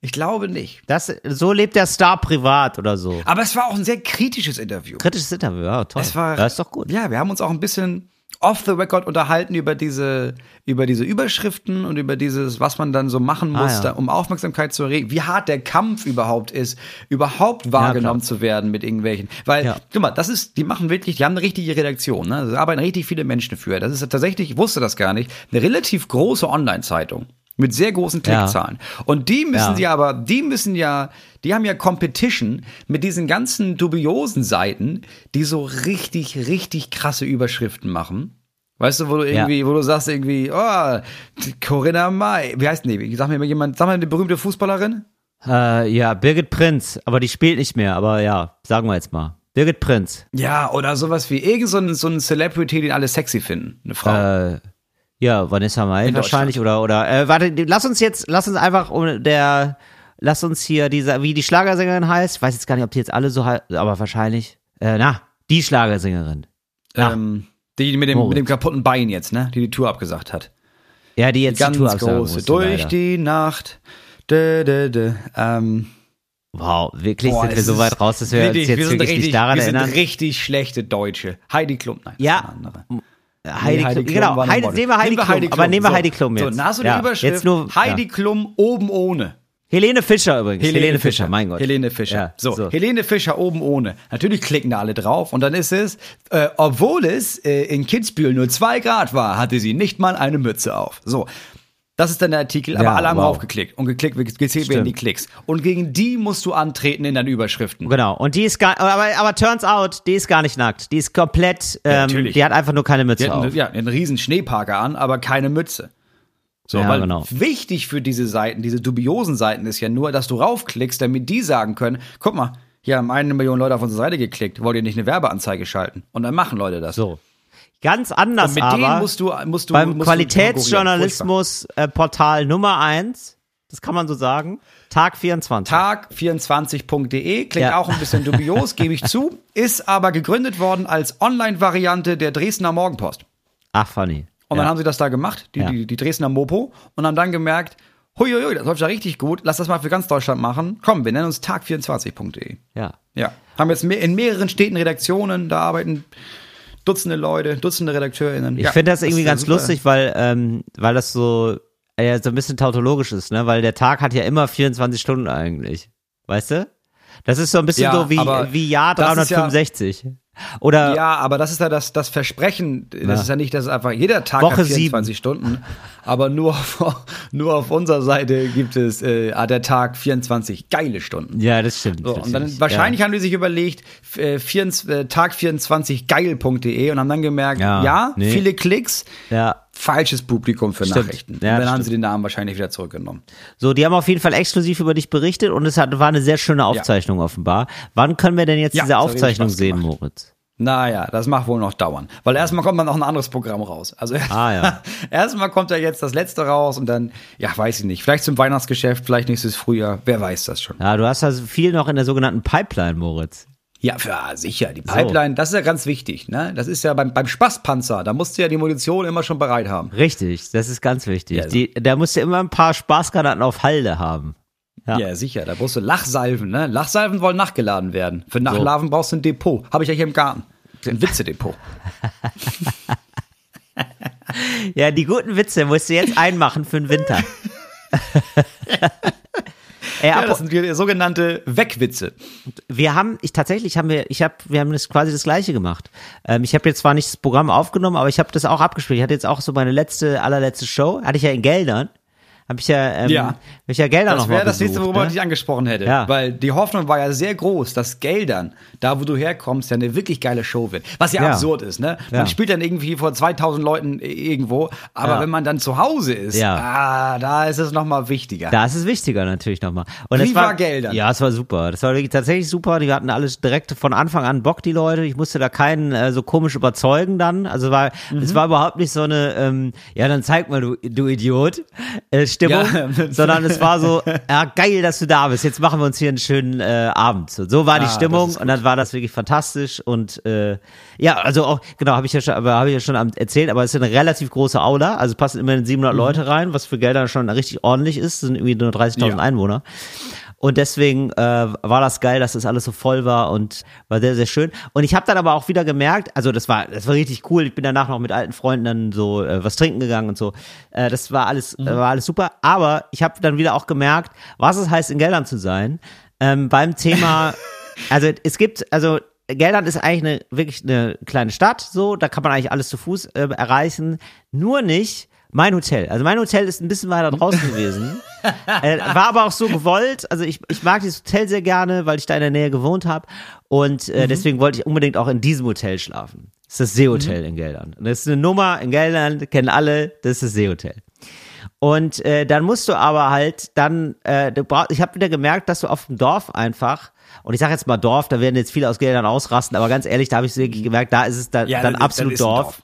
ich glaube nicht. Das, so lebt der Star privat oder so. Aber es war auch ein sehr kritisches Interview. Kritisches Interview, ja, toll. Es war, das ist doch gut. Ja, wir haben uns auch ein bisschen off the record unterhalten über diese, über diese Überschriften und über dieses, was man dann so machen ah, muss, ah, ja. da, um Aufmerksamkeit zu erregen, wie hart der Kampf überhaupt ist, überhaupt wahrgenommen ja, zu werden mit irgendwelchen. Weil, ja. guck mal, das ist, die machen wirklich, die haben eine richtige Redaktion, ne? Da arbeiten richtig viele Menschen dafür. Das ist tatsächlich, ich wusste das gar nicht, eine relativ große Online-Zeitung. Mit sehr großen Klickzahlen. Ja. Und die müssen ja. sie aber, die müssen ja, die haben ja Competition mit diesen ganzen dubiosen Seiten, die so richtig, richtig krasse Überschriften machen. Weißt du, wo du irgendwie, ja. wo du sagst irgendwie, oh, Corinna May, wie heißt die? Sag mir mal jemand, sag mal eine berühmte Fußballerin? Äh, ja, Birgit Prinz, aber die spielt nicht mehr, aber ja, sagen wir jetzt mal. Birgit Prinz. Ja, oder sowas wie irgend so ein, so ein Celebrity, den alle sexy finden, eine Frau. Äh, ja, Vanessa Mai wahrscheinlich oder oder äh, warte, lass uns jetzt, lass uns einfach um der, lass uns hier diese, wie die Schlagersängerin heißt. Ich weiß jetzt gar nicht, ob die jetzt alle so heißt, aber wahrscheinlich. Äh, na, die Schlagersängerin. Ähm, die mit dem, mit dem kaputten Bein jetzt, ne? Die die Tour abgesagt hat. Ja, die jetzt die, ganz die Tour große. musste, Durch leider. die Nacht. Dä, dä, dä. Ähm, Wow, wirklich boah, sind wir so weit raus, dass wir uns richtig- jetzt wir wirklich richtig, nicht daran wir erinnern. sind richtig schlechte Deutsche. Heidi Klum, nein, Ja. andere. Heidi, Nee, Klum, Klum genau, war eine Heidi, Model. nehmen wir Heidi, Klum, aber nehmen wir So. Heidi Klum jetzt. So, dann hast du die ja, Überschrift. Jetzt nur, Heidi ja. Klum oben ohne. Helene Fischer übrigens. Helene, Fischer, mein Gott. Helene Fischer. Ja, so, so. Helene Fischer oben ohne. Natürlich klicken da alle drauf und dann ist es, äh, obwohl es äh, in Kitzbühel nur zwei Grad war, hatte sie nicht mal eine Mütze auf. So. Das ist dann der Artikel, aber Ja, alle haben wow. draufgeklickt und geklickt, gezählt werden die Klicks. Und gegen die musst du antreten in deinen Überschriften. Genau. Und die ist gar, aber, aber turns out, die ist gar nicht nackt. Die ist komplett, Ja, ähm, natürlich. die hat einfach nur keine Mütze Die hatten auf. ja, einen riesen Schneeparker an, aber keine Mütze. So, Ja, weil genau. wichtig für diese Seiten, diese dubiosen Seiten ist ja nur, dass du raufklickst, damit die sagen können, guck mal, hier haben eine Million Leute auf unsere Seite geklickt, wollt ihr nicht eine Werbeanzeige schalten? Und dann machen Leute das. So. Ganz anders Und mit aber. denen musst du, musst du beim Qualitätsjournalismus äh, Portal Nummer eins, das kann man so sagen, Tag 24. Tag24.de klingt Ja. auch ein bisschen dubios, gebe ich zu, ist aber gegründet worden als Online-Variante der Dresdner Morgenpost. Ach, funny. Und ja. dann haben sie das da gemacht, die, Ja. die, die Dresdner Mopo, und haben dann gemerkt, huiuiui, das läuft ja richtig gut, lass das mal für ganz Deutschland machen. Komm, wir nennen uns tag24.de. ja. Ja. Haben jetzt in mehreren Städten Redaktionen, da arbeiten Dutzende Leute, Dutzende RedakteurInnen. Ich ja, finde das irgendwie ganz super. lustig, weil, ähm, weil das so, äh, so ein bisschen tautologisch ist, ne? Weil der Tag hat ja immer 24 Stunden eigentlich. Weißt du? Das ist so ein bisschen Ja, so wie, wie Jahr das ist ja- 365. Oder Ja, aber das ist ja das, das Versprechen. Das Ja. ist ja nicht, dass es einfach jeder Tag Woche hat 24 Stunden. Aber nur auf, nur auf unserer Seite gibt es äh, der Tag 24 geile Stunden. ja, das stimmt. So, und dann wahrscheinlich haben die sich überlegt, äh, 24, äh, tag24geil.de und haben dann gemerkt, ja, Ja, nee. viele Klicks, ja. Ja. falsches Publikum für Stimmt. Nachrichten. Ja, dann haben stimmt. sie den Namen wahrscheinlich wieder zurückgenommen. So, die haben auf jeden Fall exklusiv über dich berichtet und es hat, war eine sehr schöne Aufzeichnung offenbar. Wann können wir denn jetzt Ja, diese Aufzeichnung sehen, gemacht. Moritz? Naja, das mag wohl noch dauern. Weil erstmal kommt dann noch ein anderes Programm raus. Also Ah, ja. erstmal kommt ja jetzt das letzte raus und dann, ja, weiß ich nicht. Vielleicht zum Weihnachtsgeschäft, vielleicht nächstes Frühjahr. Wer weiß das schon. Ja, du hast also viel noch in der sogenannten Pipeline, Moritz. Ja, für, ja, sicher. Die Pipeline, das ist ja ganz wichtig. Ne? Das ist ja beim, beim Spaßpanzer. Da musst du ja die Munition immer schon bereit haben. Richtig, das ist ganz wichtig. Ja, also- die, da musst du immer ein paar Spaßgranaten auf Halde haben. Ja. Ja. sicher. Da brauchst du Lachsalven. Ne? Lachsalven wollen nachgeladen werden. Für Nachladen brauchst du ein Depot. Habe ich ja hier im Garten. Ein Witzedepot. Ja, die guten Witze musst du jetzt einmachen für den Winter. Ey, Ja, das sind die sogenannte Wegwitze. wir haben, ich tatsächlich haben wir, ich habe, wir haben das quasi das gleiche gemacht. Ähm, ich habe jetzt zwar nicht das Programm aufgenommen, aber ich habe das auch abgespielt. Ich hatte jetzt auch so meine letzte, allerletzte Show, hatte ich ja in Geldern. Habe ich ja, ähm, Ja. ich ja Gelder Das noch mal wäre das nächste, worüber ne? ich dich angesprochen hätte. Ja. Weil die Hoffnung war ja sehr groß, dass Geldern, da wo du herkommst, ja eine wirklich geile Show wird. Was ja, Ja. absurd ist, ne? Man Ja. spielt dann irgendwie vor 2000 Leuten irgendwo, aber wenn man dann zu Hause ist, Ja. ah, da ist es nochmal wichtiger. Da ist es wichtiger natürlich nochmal. Und Wie das war Geldern? Ja, es war super. Das war wirklich tatsächlich super. Die hatten alles direkt von Anfang an Bock, die Leute. Ich musste da keinen äh, so komisch überzeugen dann. Also war, Mhm. es war überhaupt nicht so eine, ähm, ja, dann zeig mal, du, du Idiot, äh, Stimmung, Ja. sondern es war so, ja, geil, dass du da bist. Jetzt machen wir uns hier einen schönen äh, Abend. So, so war die Ah, das Stimmung und dann war das wirklich fantastisch und äh, ja, also auch genau, habe ich ja schon, aber habe ich ja schon erzählt, aber es ist eine relativ große Aula, also passen immerhin 700 Leute rein, was für Gelder schon richtig ordentlich ist, Es sind irgendwie nur 30.000 Ja. Einwohner. Und deswegen äh, war das geil, dass das alles so voll war und war sehr, sehr schön. Und ich habe dann aber auch wieder gemerkt, also das war, das war richtig cool. Ich bin danach noch mit alten Freunden dann so äh, was trinken gegangen und so. Äh, das war alles, äh, war alles super. Aber ich habe dann wieder auch gemerkt, was es heißt, in Geldern zu sein. Ähm, beim Thema, also es gibt, also Geldern ist eigentlich eine, wirklich eine kleine Stadt, so, da kann man eigentlich alles zu Fuß äh, erreichen. Nur nicht mein Hotel. Also mein Hotel ist ein bisschen weiter draußen gewesen. Äh, war aber auch so gewollt. Also ich, ich mag dieses Hotel sehr gerne, weil ich da in der Nähe gewohnt habe. Und äh, deswegen wollte ich unbedingt auch in diesem Hotel schlafen. Das ist das Seehotel in Geldern. Und das ist eine Nummer in Geldern, kennen alle, das ist das Seehotel. Und äh, dann musst du aber halt dann, äh, ich habe wieder gemerkt, dass du auf dem Dorf einfach, und ich sage jetzt mal Dorf, da werden jetzt viele aus Geldern ausrasten, aber ganz ehrlich, da habe ich wirklich gemerkt, da ist es da, Ja, dann absolut Dorf. Dorf.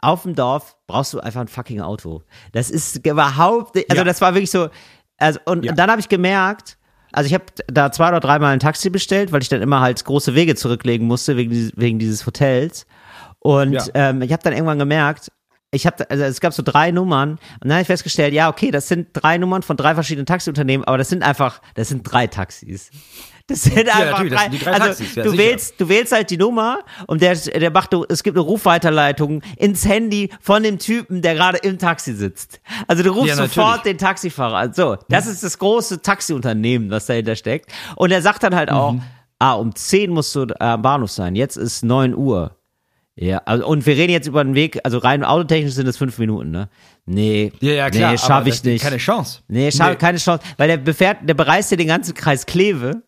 Auf dem Dorf brauchst du einfach ein fucking Auto. Das ist überhaupt, also Ja. das war wirklich so, also und, Ja. und dann habe ich gemerkt, also ich habe da zwei oder dreimal ein Taxi bestellt, weil ich dann immer halt große Wege zurücklegen musste wegen dieses, wegen dieses Hotels. Und Ja. ähm, ich habe dann irgendwann gemerkt, ich habe, also es gab so drei Nummern und dann habe ich festgestellt, ja, okay, das sind drei Nummern von drei verschiedenen Taxiunternehmen, aber das sind einfach, das sind drei Taxis. Das sind einfach natürlich, das drei, sind drei also Taxis, ja, du sicher. wählst, du wählst halt die Nummer und der, der macht, es gibt eine Rufweiterleitung ins Handy von dem Typen, der gerade im Taxi sitzt. Also du rufst Ja, sofort den Taxifahrer an. So, das ist das große Taxiunternehmen, was dahinter steckt. Und er sagt dann halt auch, Mhm. ah, um 10 musst du am Bahnhof sein. Jetzt ist 9 Uhr. Ja, also, und wir reden jetzt über den Weg, also rein autotechnisch sind es fünf Minuten, ne? Nee, Ja, ja, klar. nee, schaffe ich nicht. Keine Chance. Nee, schaffe keine Chance, weil der befährt, der bereist ja den ganzen Kreis Kleve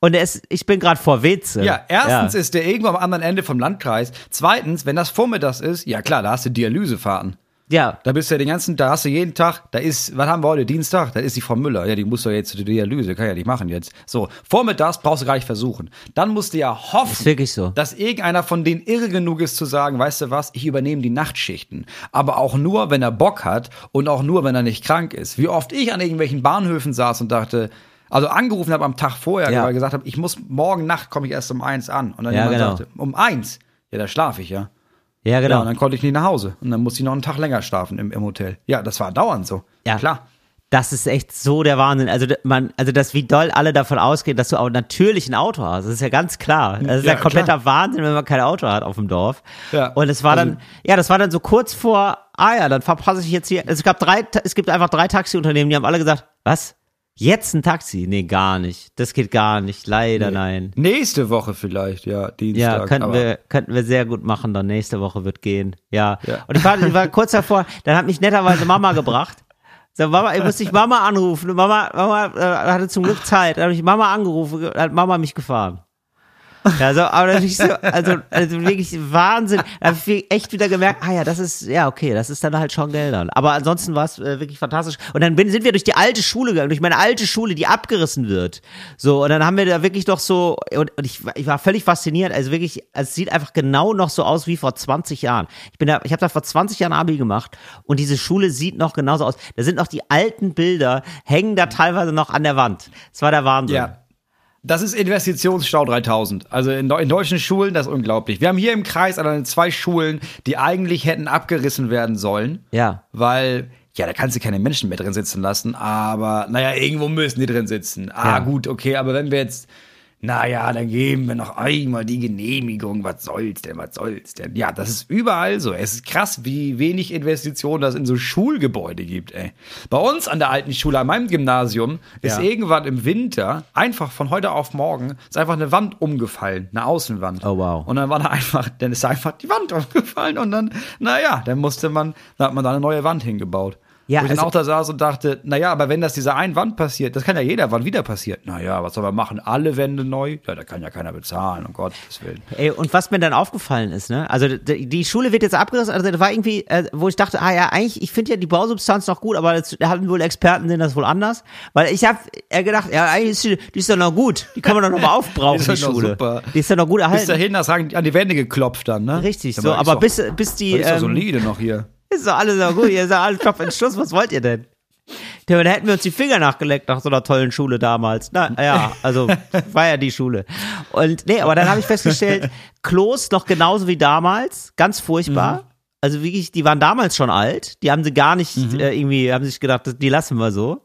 und er ist, ich bin gerade vor Weze. Ja, erstens ist der irgendwo am anderen Ende vom Landkreis. Zweitens, wenn das vormittags ist, ja klar, da hast du Dialysefahrten. ja, Da bist du ja den ganzen, da hast du jeden Tag, da ist, was haben wir heute, Dienstag, da ist die Frau Müller, ja, die muss doch jetzt zur Dialyse, kann ja nicht machen jetzt. So, vormittags brauchst du gar nicht versuchen. Dann musst du ja hoffen, wirklich so. dass irgendeiner von denen irre genug ist zu sagen, weißt du was, ich übernehme die Nachtschichten. Aber auch nur, wenn er Bock hat und auch nur, wenn er nicht krank ist. Wie oft ich an irgendwelchen Bahnhöfen saß und dachte, also angerufen habe am Tag vorher, Ja. weil ich gesagt habe, ich muss morgen Nacht komme ich erst um eins an. Und dann Ja, jemand genau. sagte, um eins? Ja, da schlafe ich ja. ja, Ja, genau. und dann konnte ich nicht nach Hause. Und dann musste ich noch einen Tag länger schlafen im, im Hotel. Ja, das war dauernd so. Ja. Klar. Das ist echt so der Wahnsinn. Also man, also das, wie doll alle davon ausgehen, dass du auch natürlich ein Auto hast. Das ist ja ganz klar. Das ist ja, Ja, kompletter Wahnsinn, wenn man kein Auto hat auf dem Dorf. Ja. Und es war Also- dann, ja, das war dann so kurz vor, ah ja, dann verpasse ich jetzt hier. Es gab drei, es gibt einfach drei Taxiunternehmen, die haben alle gesagt, was? Jetzt ein Taxi? Nee, gar nicht. Das geht gar nicht. Leider nein. Nächste Woche vielleicht, ja, Dienstag. Ja, könnten wir, könnten wir sehr gut machen, dann nächste Woche wird gehen. Ja. Ja. Und ich war, ich war kurz davor, dann hat mich netterweise Mama gebracht. So, Mama, ich musste ich Mama anrufen. Mama, Mama äh, hatte zum Glück Zeit. Dann habe ich Mama angerufen, hat Mama mich gefahren. Ja, so, aber natürlich so, also, also wirklich Wahnsinn. Da habe ich echt wieder gemerkt, ah ja, das ist, ja, okay, das ist dann halt schon Geldern. Aber ansonsten war es äh, wirklich fantastisch. Und dann bin, sind wir durch die alte Schule gegangen, durch meine alte Schule, die abgerissen wird. So, und dann haben wir da wirklich doch so, und, und ich, war- ich war völlig fasziniert, also wirklich, es sieht einfach genau noch so aus wie vor 20 Jahren. Ich bin da, ich habe da vor 20 Jahren Abi gemacht und diese Schule sieht noch genauso aus. Da sind noch die alten Bilder, hängen da teilweise noch an der Wand. Das war der Wahnsinn. Ja. Das ist Investitionsstau 3000. Also in, in deutschen Schulen, das ist unglaublich. Wir haben hier im Kreis alleine zwei Schulen, die eigentlich hätten abgerissen werden sollen. Ja. Weil, ja, da kannst du keine Menschen mehr drin sitzen lassen, aber naja, irgendwo müssen die drin sitzen. Ah, Ja. gut, okay, aber wenn wir jetzt, naja, dann geben wir noch einmal die Genehmigung, was soll's denn, was soll's denn? Ja, das ist überall so. Es ist krass, wie wenig Investitionen das in so Schulgebäude gibt, ey. Bei uns an der alten Schule, an meinem Gymnasium, ist Ja. irgendwann im Winter, einfach von heute auf morgen, ist einfach eine Wand umgefallen, eine Außenwand. Oh, wow. Und dann war da einfach, dann ist einfach die Wand umgefallen und dann, naja, dann musste man, dann hat man da eine neue Wand hingebaut. Ja, Wo ich dann also- auch da saß und dachte, naja, aber wenn das dieser einen Wand passiert, das kann ja jeder Wand wieder passieren. Naja, was soll man machen? Alle Wände neu? Ja, da kann ja keiner bezahlen, um Gottes Willen. Ey, und was mir dann aufgefallen ist, ne? Also die, die Schule wird jetzt abgerissen, also da war irgendwie, äh, wo ich dachte, ah ja, eigentlich, ich finde ja die Bausubstanz noch gut, aber das, da haben wohl Experten sehen das wohl anders. Weil ich habe gedacht, ja, eigentlich ist die, die ist doch noch gut. Die kann man doch noch mal aufbrauchen, Die die, ist doch noch Schule. super. Die ist doch noch gut Bis erhalten. dahin, das an die Wände geklopft dann, ne? Richtig, Ja, so, aber bis, bis die, das ist doch ähm, solide noch hier. Ist doch alles noch gut, ihr seid alles Kopf in Schluss, was wollt ihr denn? Da hätten wir uns die Finger nachgeleckt nach so einer tollen Schule damals. Na ja, also war ja die Schule. Und nee, aber dann habe ich festgestellt, Klos noch genauso wie damals, ganz furchtbar. Also wirklich, die waren damals schon alt, die haben sie gar nicht äh, irgendwie, haben sich gedacht, die lassen wir so.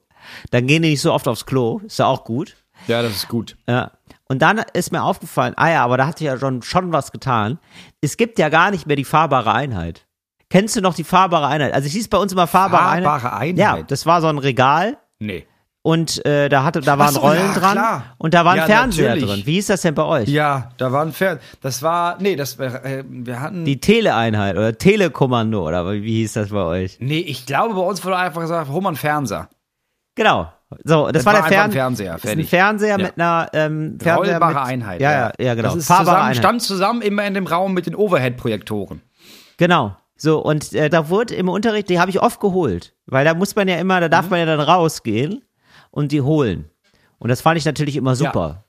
Dann gehen die nicht so oft aufs Klo, ist ja auch gut. Ja, das ist gut. Ja. Und dann ist mir aufgefallen, ah ja, aber da hat sich ja schon, schon was getan. Es gibt ja gar nicht mehr die fahrbare Einheit. Kennst du noch die fahrbare Einheit? Also ich hieß bei uns immer fahrbare, Fahrbare Einheit. Ja, Einheit? das war so ein Regal Nee. und äh, da hatte, da waren so, Rollen ja, dran klar. und da war ein Ja, Fernseher natürlich. drin. Wie hieß das denn bei euch? Ja, da war ein Pferd. Das war, nee, das war, äh, wir hatten. Die Teleeinheit oder Telekommando oder wie hieß das bei euch? nee, ich glaube, bei uns wurde einfach gesagt, einen Fernseher. Genau. So, das, Das war war der Fern Fernseher, Das ist ein. Fernseher Ja. mit einer ähm, Fernseher Rollbare mit, Einheit. Ja, ja, ja, genau. Das ist zusammen, stand zusammen immer in dem Raum mit den Overhead-Projektoren. Genau. So, und äh, da wurde im Unterricht, die habe ich oft geholt. Weil da muss man ja immer, da Mhm. darf man ja dann rausgehen und die holen. Und das fand ich natürlich immer super.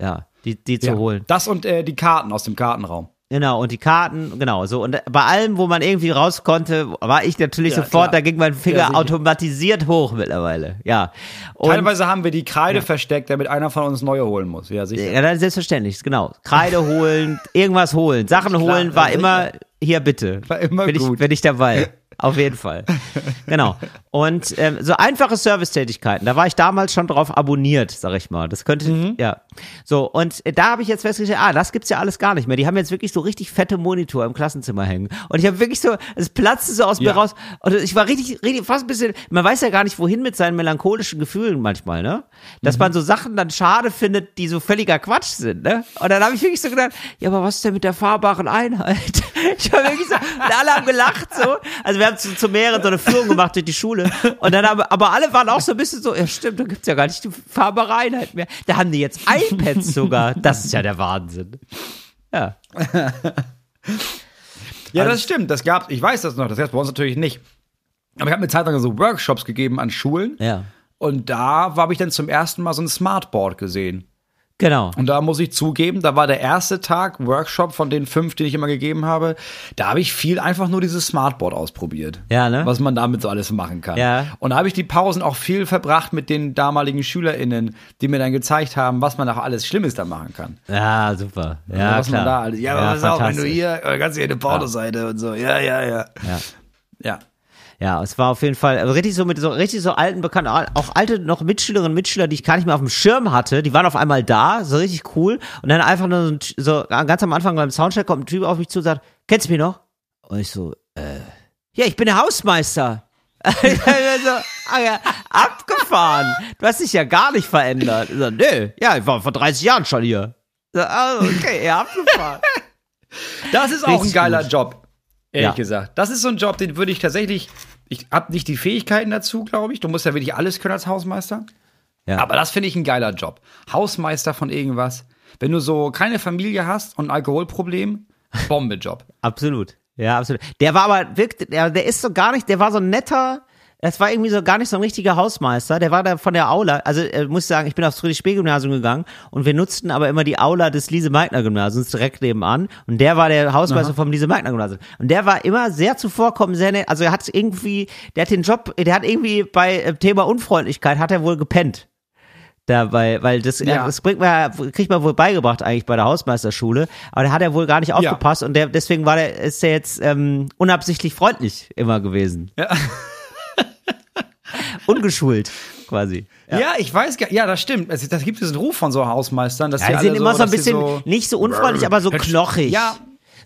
Ja, die, die zu holen. Das und äh, die Karten aus dem Kartenraum. Genau, und die Karten, genau, so. Und bei allem, wo man irgendwie raus konnte, war ich natürlich Ja, sofort, klar. da ging mein Finger Ja, automatisiert hoch mittlerweile. Ja. Und, Teilweise haben wir die Kreide versteckt, damit einer von uns neue holen muss. Ja, sicher. ja, selbstverständlich, genau. Kreide holen, irgendwas holen, Sachen Klar, holen war sicher. immer, hier bitte. War immer bin gut. Ich, bin ich dabei. Auf jeden Fall. Genau. Und ähm, so einfache Servicetätigkeiten, da war ich damals schon drauf abonniert, sag ich mal. Das könnte, mhm. ja. So, und da habe ich jetzt festgestellt, ah, das gibt's ja alles gar nicht mehr. Die haben jetzt wirklich so richtig fette Monitor im Klassenzimmer hängen. Und ich habe wirklich so, es platzte so aus ja. mir raus. Und ich war richtig, richtig, fast ein bisschen, man weiß ja gar nicht, wohin mit seinen melancholischen Gefühlen manchmal, ne? Dass mhm. man so Sachen dann schade findet, die so völliger Quatsch sind, ne? Und dann habe ich wirklich so gedacht, ja, aber was ist denn mit der fahrbaren Einheit? Ich war wirklich so, und alle haben gelacht so. Also wir haben zu, zu mehreren so eine Führung gemacht durch die Schule. Und dann haben, aber alle waren auch so ein bisschen so, ja stimmt, da gibt's ja gar nicht die fahrbare Einheit mehr. Da haben die jetzt iPads sogar. Das ist ja der Wahnsinn. Ja. ja, das stimmt. Das gab, ich weiß das noch, das gab bei uns natürlich nicht. Aber ich habe mir Zeit lang so Workshops gegeben an Schulen. Ja. Und da habe ich dann zum ersten Mal so ein Smartboard gesehen. Genau. Und da muss ich zugeben, da war der erste Tag Workshop von den fünf, die ich immer gegeben habe. Da habe ich viel einfach nur dieses Smartboard ausprobiert. Ja, ne? Was man damit so alles machen kann. Ja. Und da habe ich die Pausen auch viel verbracht mit den damaligen SchülerInnen, die mir dann gezeigt haben, was man auch alles Schlimmes da machen kann. Ja, super. Ja, was klar. man da alles. Ja, aber ja, was auch, wenn du hier, kannst du hier eine Pornoseite ja. und so. Ja, ja, ja. Ja. Ja. Ja, es war auf jeden Fall richtig so mit so richtig so alten Bekannten, auch alte noch Mitschülerinnen und Mitschüler, die ich gar nicht mehr auf dem Schirm hatte, die waren auf einmal da, so richtig cool und dann einfach nur so, ganz am Anfang beim Soundcheck kommt ein Typ auf mich zu und sagt, kennst du mich noch? Und ich so, äh, ja, ich bin der Hausmeister. so, ah abgefahren. Du hast dich ja gar nicht verändert. So, nö, ja, ich war vor 30 Jahren schon hier. So, oh, okay, ja, abgefahren. Das ist auch ein geiler gut. Job. Ehrlich ja. gesagt. Das ist so ein Job, den würde ich tatsächlich. Ich habe nicht die Fähigkeiten dazu, glaube ich. Du musst ja wirklich alles können als Hausmeister. Ja. Aber das finde ich ein geiler Job. Hausmeister von irgendwas. Wenn du so keine Familie hast und ein Alkoholproblem, Bombejob. absolut. Ja, absolut. Der war aber wirklich, der, der ist so gar nicht, der war so ein netter, das war irgendwie so gar nicht so ein richtiger Hausmeister. Der war da von der Aula. Also äh, muss sagen, ich bin aufs Friedrich-Spee-Gymnasium gegangen und wir nutzten aber immer die Aula des Lise-Meitner-Gymnasiums direkt nebenan. Und der war der Hausmeister Aha. vom Lise-Meitner-Gymnasium. Und der war immer sehr zuvorkommend, sehr nett. Also er hat irgendwie, der hat den Job, der hat irgendwie bei äh, Thema Unfreundlichkeit hat er wohl gepennt dabei, weil das, ja. das bringt man, kriegt man wohl beigebracht eigentlich bei der Hausmeisterschule, aber da hat er wohl gar nicht aufgepasst ja. und der, deswegen war der, ist er jetzt ähm, unabsichtlich freundlich immer gewesen. Ja. Ungeschult, quasi. Ja. ja. ich weiß gar ja, das stimmt. Es, das gibt diesen Ruf von so Hausmeistern, dass ja, die, die sind immer so, so ein bisschen, so nicht so unfreundlich, aber so knochig. Ja.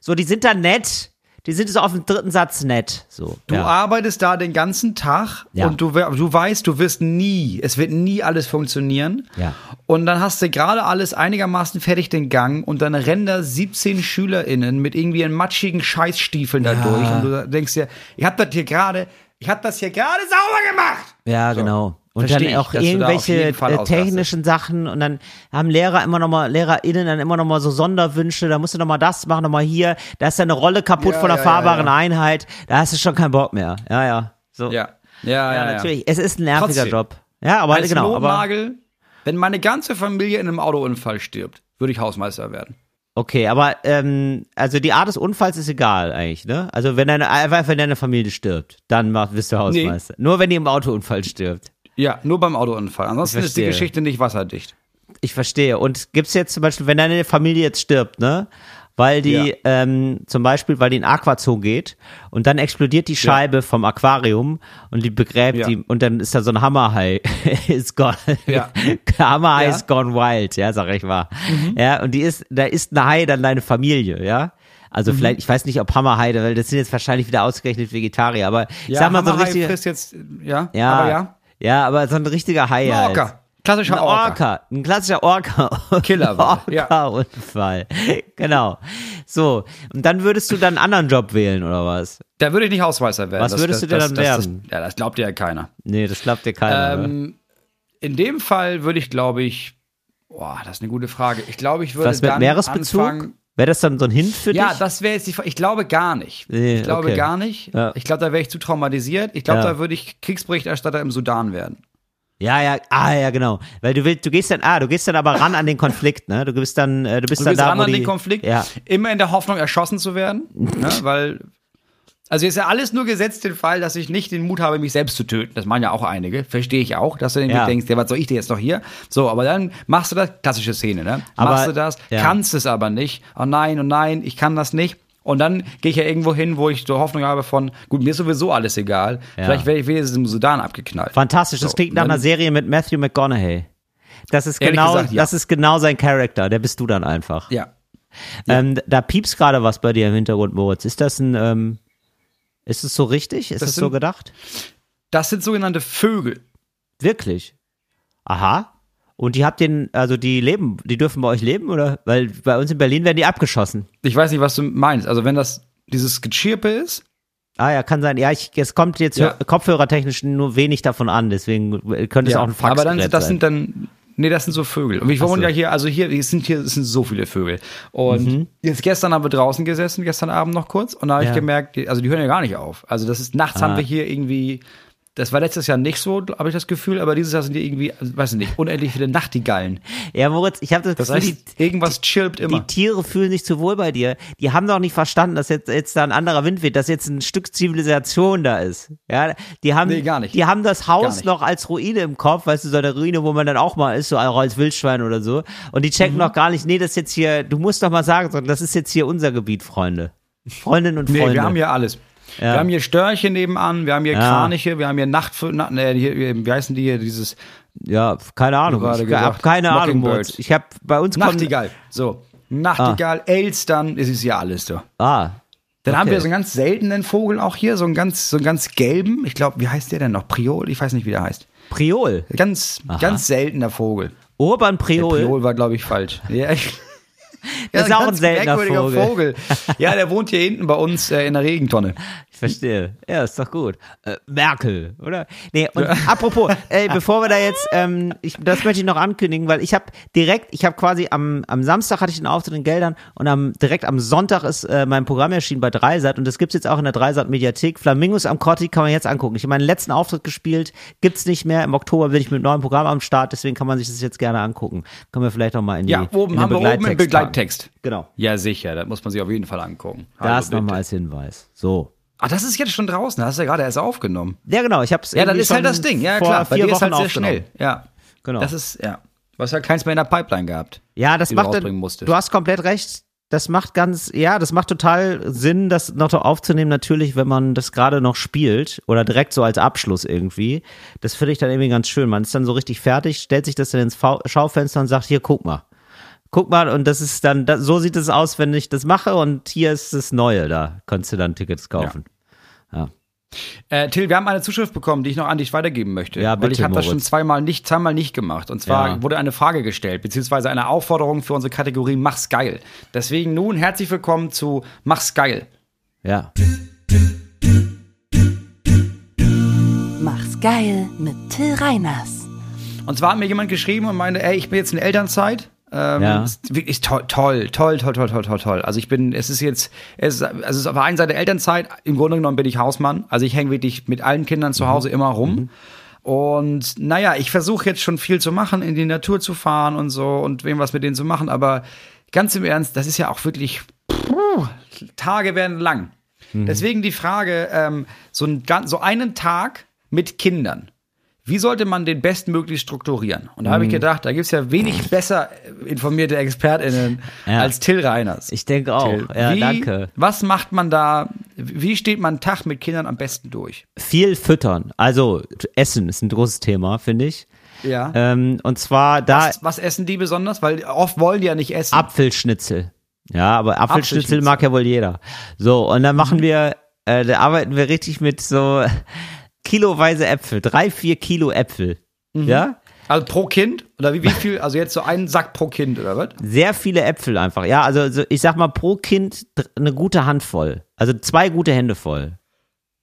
So, die sind da nett. Die sind so auf dem dritten Satz nett. So, du ja. arbeitest da den ganzen Tag ja. und du, du weißt, du wirst nie, es wird nie alles funktionieren. Ja. Und dann hast du gerade alles einigermaßen fertig den Gang und dann rennen da 17 SchülerInnen mit irgendwie einen matschigen Scheißstiefeln da durch und du denkst dir, ich hab das hier gerade ich habe das hier gerade sauber gemacht. Ja, so. genau. Und Versteh dann auch ich, irgendwelche äh, technischen Sachen und dann haben Lehrer immer noch mal LehrerInnen dann immer noch mal so Sonderwünsche, da musst du noch mal das machen, noch mal hier, da ist deine Rolle kaputt ja, von der ja, fahrbaren ja, Einheit, da hast du schon keinen Bock mehr. Ja, ja. So. Ja. Ja, ja, natürlich. Es ist ein nerviger Trotzdem. Job. Ja, aber Als genau, Notnagel, aber wenn meine ganze Familie in einem Autounfall stirbt, würde ich Hausmeister werden. Okay, aber ähm, also die Art des Unfalls ist egal eigentlich, ne? Also wenn deine einfach wenn deine Familie stirbt, dann mach, bist du Hausmeister. Nee. Nur wenn die im Autounfall stirbt. Ja, nur beim Autounfall. Ansonsten ist die Geschichte nicht wasserdicht. Ich verstehe. Und gibt's jetzt zum Beispiel, wenn deine Familie jetzt stirbt, ne? Weil die ja. ähm, zum Beispiel, weil die in Aquazoo geht und dann explodiert die Scheibe ja. vom Aquarium und die begräbt ja. die und dann ist da so ein Hammerhai ist gone ja. Hammerhai ist gone wild, ja, sag ich mal. Mhm. Ja, und die ist da ist ein Hai dann deine Familie, ja? Also mhm. vielleicht, ich weiß nicht, ob Hammerhai, weil das sind jetzt wahrscheinlich wieder ausgerechnet Vegetarier, aber ich sag mal so ein richtiger, frisst jetzt, ja, ja, aber ja. Ja, aber so ein richtiger Hai halt. Klassischer ein Orca. Orca. Ein klassischer Orca. Killer. Orca-Unfall. Ja. Genau. So. Und dann würdest du dann einen anderen Job wählen, oder was? Da würde ich nicht Hausmeister werden. Was das, würdest das, du denn dann das, werden? ja, das glaubt dir ja keiner. Nee, das glaubt dir keiner. Ähm, in dem Fall würde ich, glaube ich, boah, das ist eine gute Frage. Ich glaube, ich würde Was mit dann Meeresbezug? Anfangen, Wäre das dann so ein Hint für dich? Ja, das wäre jetzt die Frage. Ich glaube gar nicht. Nee, ich glaube okay. gar nicht. Ja. Ich glaube, da wäre ich zu traumatisiert. Ich glaube, ja. da würde ich Kriegsberichterstatter im Sudan werden. Ja, ja, ah, ja, genau. Weil du willst, du gehst dann, ah, du gehst dann aber ran an den Konflikt, ne? Du bist dann, äh, du bist du dann da, ran wo an die, den Konflikt, ja. immer in der Hoffnung, erschossen zu werden, ne? Weil, also ist ja alles nur gesetzt den Fall, dass ich nicht den Mut habe, mich selbst zu töten. Das meinen ja auch einige, verstehe ich auch, dass du ja. denkst, ja, was soll ich dir jetzt noch hier? So, aber dann machst du das, klassische Szene, ne? Aber, machst du das, ja. kannst es aber nicht. Oh nein, oh nein, ich kann das nicht Und dann gehe ich ja irgendwo hin, wo ich so Hoffnung habe von, gut, mir ist sowieso alles egal. Ja. Vielleicht werde ich wenigstens im Sudan abgeknallt. Fantastisch, das so, klingt nach einer Serie mit Matthew McConaughey. Das ist genau, gesagt, ja. das ist genau sein Charakter. Der bist du dann einfach. Ja. Ähm, da piepst gerade was bei dir im Hintergrund, Moritz. Ist das ein, ähm, ist es so richtig? Ist das, das sind, so gedacht? Das sind sogenannte Vögel. Wirklich? Aha. Und die habt den, also die leben, die dürfen bei euch leben, oder? Weil bei uns in Berlin werden die abgeschossen. Ich weiß nicht, was du meinst. Also wenn das dieses Gechirpe ist. Ah ja, kann sein. Ja, ich, es kommt jetzt ja. kopfhörertechnisch nur wenig davon an, deswegen könnte es auch ein Fax Aber dann, das sein. sind dann, nee, das sind so Vögel. Und ich wohne so. ja hier, also hier, es sind hier, es sind so viele Vögel. Und mhm. jetzt gestern haben wir draußen gesessen, gestern Abend noch kurz, und da habe ja. ich gemerkt, also die hören ja gar nicht auf. Also das ist, nachts ah. haben wir hier irgendwie das war letztes Jahr nicht so, habe ich das Gefühl, aber dieses Jahr sind die irgendwie, also, weiß ich nicht, unendlich viele Nachtigallen. Ja, Moritz, ich habe das, das Gefühl, heißt, die, irgendwas chirpt immer. Die Tiere fühlen sich zu wohl bei dir. Die haben doch nicht verstanden, dass jetzt, jetzt da ein anderer Wind weht, dass jetzt ein Stück Zivilisation da ist. Ja, die haben, nee, gar nicht. Die haben das Haus noch als Ruine im Kopf, weißt du, so eine Ruine, wo man dann auch mal ist, so als Wildschwein oder so. Und die checken mhm. noch gar nicht, nee, das ist jetzt hier, du musst doch mal sagen, das ist jetzt hier unser Gebiet, Freunde. Freundinnen und Freunde. Nee, wir haben hier alles. Ja. Wir haben hier Störche nebenan, wir haben hier ja. Kraniche, wir haben hier Nacht, na, ne, hier, wie heißen die hier, dieses ja, keine Ahnung. Ich habe keine Ahnung. Ich habe bei uns Nachtigall. So, Nachtigall, ah. Elstern, es ist ja alles so. Ah. Dann okay. haben wir so einen ganz seltenen Vogel auch hier, so einen ganz, so einen ganz gelben. Ich glaube, wie heißt der denn noch? Priol? Ich weiß nicht, wie der heißt. Priol. Ganz, Aha. ganz seltener Vogel. Urban Priol. Der Priol war, glaube ich, falsch. Ja, ich das ist auch ein seltener Vogel. Vogel. Ja, der wohnt hier hinten bei uns äh, in der Regentonne. Ich verstehe. Ja, ist doch gut. Äh, Merkel, oder? Nee, und ja. apropos, ey, bevor wir da jetzt, ähm, ich, das möchte ich noch ankündigen, weil ich habe direkt, ich habe quasi am, am Samstag hatte ich den Auftritt in Geldern und am, direkt am Sonntag ist äh, mein Programm erschienen bei Dreisat und das gibt's jetzt auch in der Dreisat Mediathek. Flamingos am Corti kann man jetzt angucken. Ich habe meinen letzten Auftritt gespielt, gibt's nicht mehr. Im Oktober bin ich mit einem neuen Programm am Start, deswegen kann man sich das jetzt gerne angucken. Können wir vielleicht noch mal in die Ja, oben in haben wir oben im Begleittext. Genau. Ja, sicher, das muss man sich auf jeden Fall angucken. Das nochmal als Hinweis. So. Ah, das ist jetzt schon draußen. Das hast du ja gerade erst aufgenommen. Ja, genau. Ich hab's. Ja, dann ist halt das Ding. Ja, klar. Bei dir ist halt sehr schnell. Ja, genau. Das ist ja. Du hast halt keins mehr in der Pipeline gehabt. Ja, das macht. Du, du hast komplett recht. Das macht ganz, ja, das macht total Sinn, das noch aufzunehmen, natürlich, wenn man das gerade noch spielt oder direkt so als Abschluss irgendwie. Das finde ich dann irgendwie ganz schön. Man ist dann so richtig fertig, stellt sich das dann ins Schaufenster und sagt, hier, guck mal. Guck mal, und das ist dann, so sieht es aus, wenn ich das mache und hier ist das Neue, da kannst du dann Tickets kaufen. Ja. ja. Äh, Till, wir haben eine Zuschrift bekommen, die ich noch an dich weitergeben möchte. Ja, bitte, weil ich habe das schon zweimal nicht, zweimal nicht gemacht. Und zwar ja. wurde eine Frage gestellt, beziehungsweise eine Aufforderung für unsere Kategorie Mach's geil. Deswegen nun herzlich willkommen zu Mach's geil. Ja. Mach's geil mit Till Reiners. Und zwar hat mir jemand geschrieben und meinte, ey, ich bin jetzt in Elternzeit ähm, ja. Ist wirklich toll, toll, toll, toll, toll, toll, toll, toll. Also ich bin, es ist jetzt, es ist, also es ist auf der einen Seite Elternzeit, im Grunde genommen bin ich Hausmann. Also ich hänge wirklich mit allen Kindern zu mhm. Hause mhm. immer rum. Mhm. Und naja, ich versuche jetzt schon viel zu machen, in die Natur zu fahren und so und wem was mit denen zu machen. Aber ganz im Ernst, das ist ja auch wirklich, puh, Tage werden lang. Mhm. Deswegen die Frage, ähm, so, ein, so einen Tag mit Kindern wie sollte man den bestmöglich strukturieren? Und da habe ich mhm. gedacht, da gibt es ja wenig besser informierte ExpertInnen ja. als Till Reiners. Ich denke auch. Till, ja, wie, danke. Was macht man da? Wie steht man einen Tag mit Kindern am besten durch? Viel füttern. Also Essen ist ein großes Thema, finde ich. Ja. Ähm, und zwar da. Was, was essen die besonders? Weil oft wollen die ja nicht essen. Apfelschnitzel. Ja, aber Apfelschnitzel, Apfelschnitzel. mag ja wohl jeder. So, und dann machen wir, äh, da arbeiten wir richtig mit so kiloweise Äpfel, drei, vier Kilo Äpfel. Mhm. Ja? Also pro Kind? Oder wie, wie viel? Also jetzt so einen Sack pro Kind, oder was? Sehr viele Äpfel einfach. Ja, also ich sag mal pro Kind eine gute Handvoll. Also zwei gute Hände voll.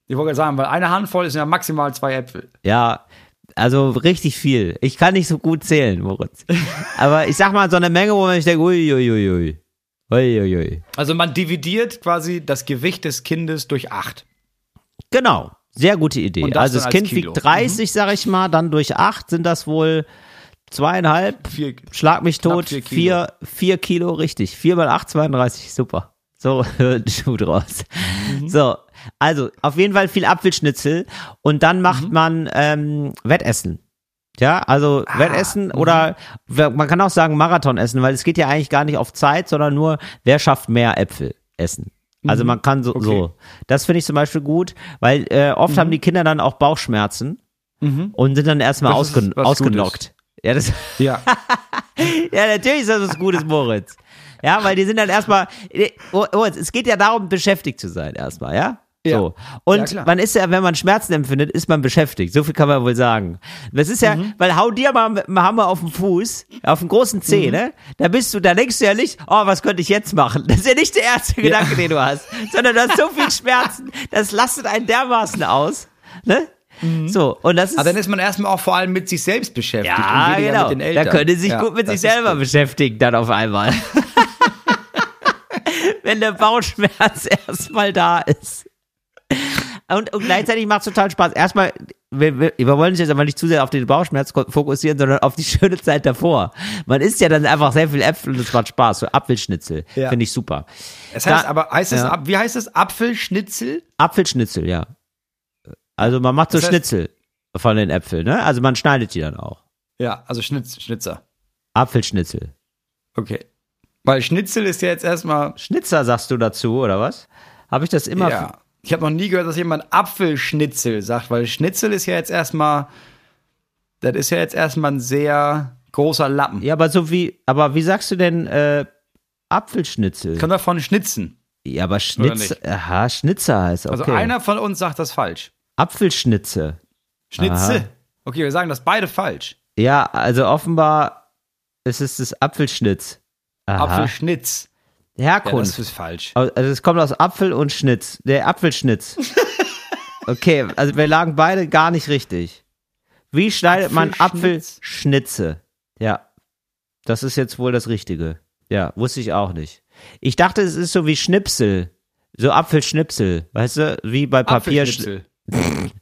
Ich wollte sagen, weil eine Handvoll ist ja maximal zwei Äpfel. Ja, also richtig viel. Ich kann nicht so gut zählen, Moritz. Aber ich sag mal so eine Menge, wo man sich denkt, uiuiui. Uiuiui. Also man dividiert quasi das Gewicht des Kindes durch acht. Genau. Sehr gute Idee. Also das Kind Kilo. wiegt 30, mhm. sag ich mal, dann durch 8 sind das wohl zweieinhalb. Vier, Schlag mich tot. Vier Kilo. Vier, vier Kilo, richtig. Vier mal acht, 32, super. So hört Schuh draus. Mhm. So, also auf jeden Fall viel Apfelschnitzel und dann macht mhm. man ähm, Wettessen. Ja, also ah, Wettessen mhm. oder man kann auch sagen Marathon essen, weil es geht ja eigentlich gar nicht auf Zeit, sondern nur, wer schafft mehr Äpfel essen. Also man kann so, Okay. so. Das finde ich zum Beispiel gut, weil äh, oft haben die Kinder dann auch Bauchschmerzen und sind dann erstmal ausgen ausgenockt. Ja, das, Ja. ja, natürlich ist das was Gutes, Moritz. Ja, weil die sind dann erstmal, oh, Moritz, es geht ja darum, beschäftigt zu sein erstmal, ja? Ja. So. Und Ja, man ist ja, wenn man Schmerzen empfindet, ist man beschäftigt. So viel kann man wohl sagen. Das ist ja, Mhm. weil hau dir mal dem Hammer auf den Fuß, auf den großen Mhm. Zeh, ne? Da bist du, da denkst du ja nicht, oh, was könnte ich jetzt machen? Das ist ja nicht der erste Gedanke, den du hast, sondern du hast so viel Schmerzen, das lastet einen dermaßen aus, ne? So, und das ist. Aber dann ist man erstmal auch vor allem mit sich selbst beschäftigt Ja, und genau. mit den Eltern. Da könnte sich Ja, gut mit sich selber gut. beschäftigen, dann auf einmal. Wenn der Bauchschmerz erstmal da ist. Und, und gleichzeitig macht es total Spaß. Erstmal, wir, wir, wir wollen uns jetzt aber nicht zu sehr auf den Bauchschmerz fokussieren, sondern auf die schöne Zeit davor. Man isst ja dann einfach sehr viel Äpfel und es macht Spaß. So Apfelschnitzel. Ja. Finde ich super. Das heißt Da- aber, heißt es, Ja. wie heißt es? Apfelschnitzel? Apfelschnitzel, ja. Also man macht so Das heißt- Schnitzel von den Äpfeln, ne? Also man schneidet die dann auch. Ja, also Schnitz, Schnitzer. Apfelschnitzel. Okay. Weil Schnitzel ist ja jetzt erstmal, Schnitzer sagst du dazu, oder was? Habe ich das immer ja. Ich habe noch nie gehört, dass jemand Apfelschnitzel sagt, weil Schnitzel ist ja jetzt erstmal, das ist ja jetzt erstmal ein sehr großer Lappen. Ja, aber so wie, aber wie sagst du denn äh, Apfelschnitzel? Kann davon schnitzen. ja, aber Schnitz, aha, Schnitzer heißt, okay. Also einer von uns sagt das falsch. Apfelschnitze. Schnitze. Aha. Okay, wir sagen das beide falsch. Ja, also offenbar ist es das Apfelschnitz. Aha. Apfelschnitz. Ja, das Herkunft. ist falsch. also es kommt aus Apfel und Schnitz. Der Apfelschnitz. okay, also wir lagen beide gar nicht richtig. Wie schneidet man Apfelschnitz. Apfelschnitze? Ja, das ist jetzt wohl das Richtige. Ja, wusste ich auch nicht. Ich dachte, es ist so wie Schnipsel. So Apfelschnipsel, weißt du, wie bei Papier.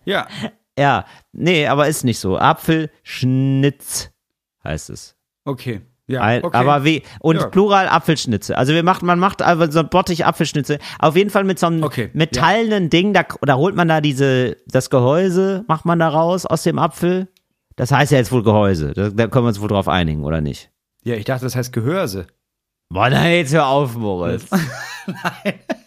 Ja. Ja, nee, aber ist nicht so. Apfelschnitz heißt es. Okay. Ja, okay. Aber wie, und Ja. Plural Apfelschnitze. Also wir macht, man macht einfach so ein Bottich Apfelschnitze. Auf jeden Fall mit so einem Okay, metallenen Ding, da, da holt man da diese, das Gehäuse, macht man da raus aus dem Apfel. Das heißt ja jetzt wohl Gehäuse. Da, da können wir uns wohl drauf einigen, oder nicht? Ja, ich dachte, das heißt Gehörse. Boah, na jetzt hör auf, Moritz.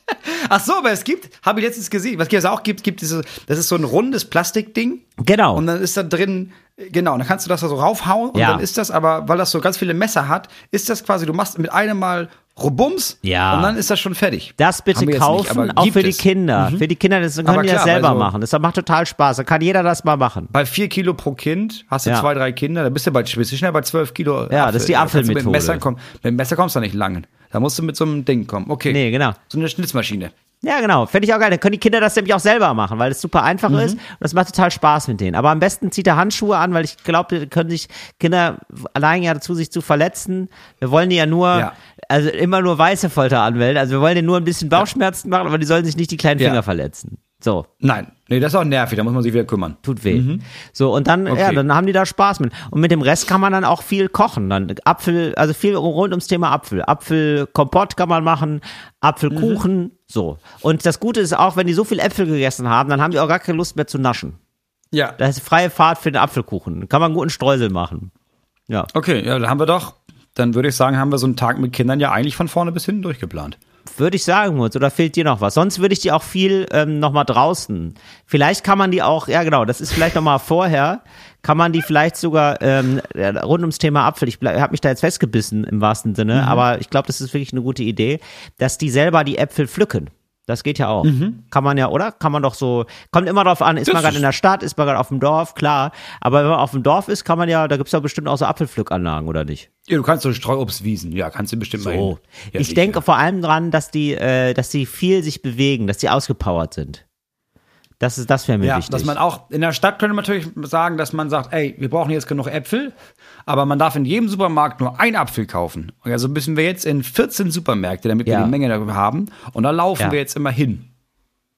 Ach so, aber es gibt, habe ich letztens gesehen, was es auch gibt, gibt diese, das ist so ein rundes Plastikding Genau. und dann ist da drin, genau, und dann kannst du das da so raufhauen und Ja. dann ist das aber, weil das so ganz viele Messer hat, ist das quasi, du machst mit einem Mal Rubums Ja. und dann ist das schon fertig. Das bitte kaufen, nicht, auch für die es. Mhm. Kinder. Für die Kinder, das können Aber die das klar, selber weil so- machen. Das macht total Spaß. Da kann jeder das mal machen. Bei vier Kilo pro Kind hast du Ja. zwei, drei Kinder, da bist du bald bist du schnell bei zwölf Kilo. Ja, das ist die du Mit dem, Apfelmethode. Messer mit dem Messer kommst du da nicht lang. Da musst du mit so einem Ding kommen. Okay. Nee, genau. So eine Schnitzmaschine. Ja, genau. Fände ich auch geil. Dann können die Kinder das nämlich auch selber machen, weil es super einfach Mhm. ist und das macht total Spaß mit denen. Aber am besten zieht er Handschuhe an, weil ich glaube, können sich Kinder allein ja dazu, sich zu verletzen. Wir wollen die ja nur, Ja. also immer nur weiße Folter anmelden. Also wir wollen denen nur ein bisschen Bauchschmerzen machen, aber die sollen sich nicht die kleinen Ja. Finger verletzen. So, Nein, nee, das ist auch nervig, da muss man sich wieder kümmern. tut weh. So, und dann, ja, Mhm. Okay. dann haben die da Spaß mit. Und mit dem Rest kann man dann auch viel kochen. Dann Apfel, also viel rund ums Thema Apfel. Apfelkompott kann man machen, Apfelkuchen, Mhm. so. Und das Gute ist auch, wenn die so viel Äpfel gegessen haben, dann haben die auch gar keine Lust mehr zu naschen. Ja. Da ist freie Fahrt für den Apfelkuchen. Kann man guten Streusel machen. Ja. Okay, ja, dann haben wir doch, dann würde ich sagen, haben wir so einen Tag mit Kindern ja eigentlich von vorne bis hinten durchgeplant. Würde ich sagen, Mutz, oder fehlt dir noch was? Sonst würde ich die auch viel ähm, nochmal draußen. Vielleicht kann man die auch, ja genau, das ist vielleicht nochmal vorher, kann man die vielleicht sogar ähm, äh, rund ums Thema Apfel, ich habe mich da jetzt festgebissen im wahrsten Sinne, aber ich glaube, das ist wirklich eine gute Idee, dass die selber die Äpfel pflücken. Das geht ja auch. Kann man ja, oder? Kann man doch so, kommt immer drauf an, ist Das man gerade in der Stadt, ist man gerade auf dem Dorf, klar. Aber wenn man auf dem Dorf ist, kann man ja, da gibt's ja bestimmt auch so Apfelpflückanlagen, oder nicht? Ja, du kannst so Streuobstwiesen, ja, kannst du bestimmt mal hin. So. Ja, ich denke vor allem dran, dass die, äh, dass die viel sich bewegen, dass die ausgepowert sind. Das ist, das wäre mir Ja, wichtig. dass man auch, in der Stadt könnte man natürlich sagen, dass man sagt, ey, wir brauchen jetzt genug Äpfel, aber man darf in jedem Supermarkt nur einen Apfel kaufen. Und ja, so müssen wir jetzt in 14 Supermärkte, damit wir Ja. die Menge darüber haben. Und da laufen Ja. wir jetzt immer hin.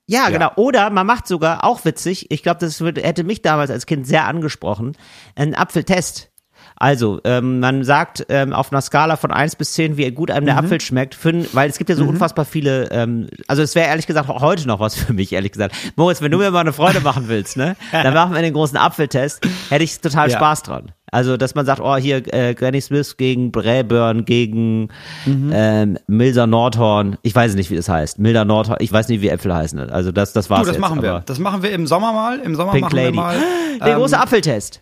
ja, ja. genau. Oder man macht sogar, auch witzig, ich glaube, das würde, hätte mich damals als Kind sehr angesprochen, einen Apfeltest. Also, ähm, man sagt ähm, auf einer Skala von 1 bis 10, wie gut einem der Mhm. Apfel schmeckt, für, weil es gibt ja so unfassbar viele, ähm, also es wäre ehrlich gesagt auch heute noch was für mich, ehrlich gesagt. Moritz, wenn du mir mal eine Freude machen willst, ne, dann machen wir den großen Apfeltest, hätte ich total Ja. Spaß dran. Also, dass man sagt, oh, hier äh, Granny Smith gegen Braeburn, gegen mhm. ähm, Milser Nordhorn. Ich weiß nicht, wie das heißt. Milder Nordhorn. Ich weiß nicht, wie Äpfel heißen. Also, das, das war's. Du, das jetzt, machen wir. Das machen wir im Sommer mal. Im Sommer Pink machen Lady. wir mal. Der ähm, große Apfeltest.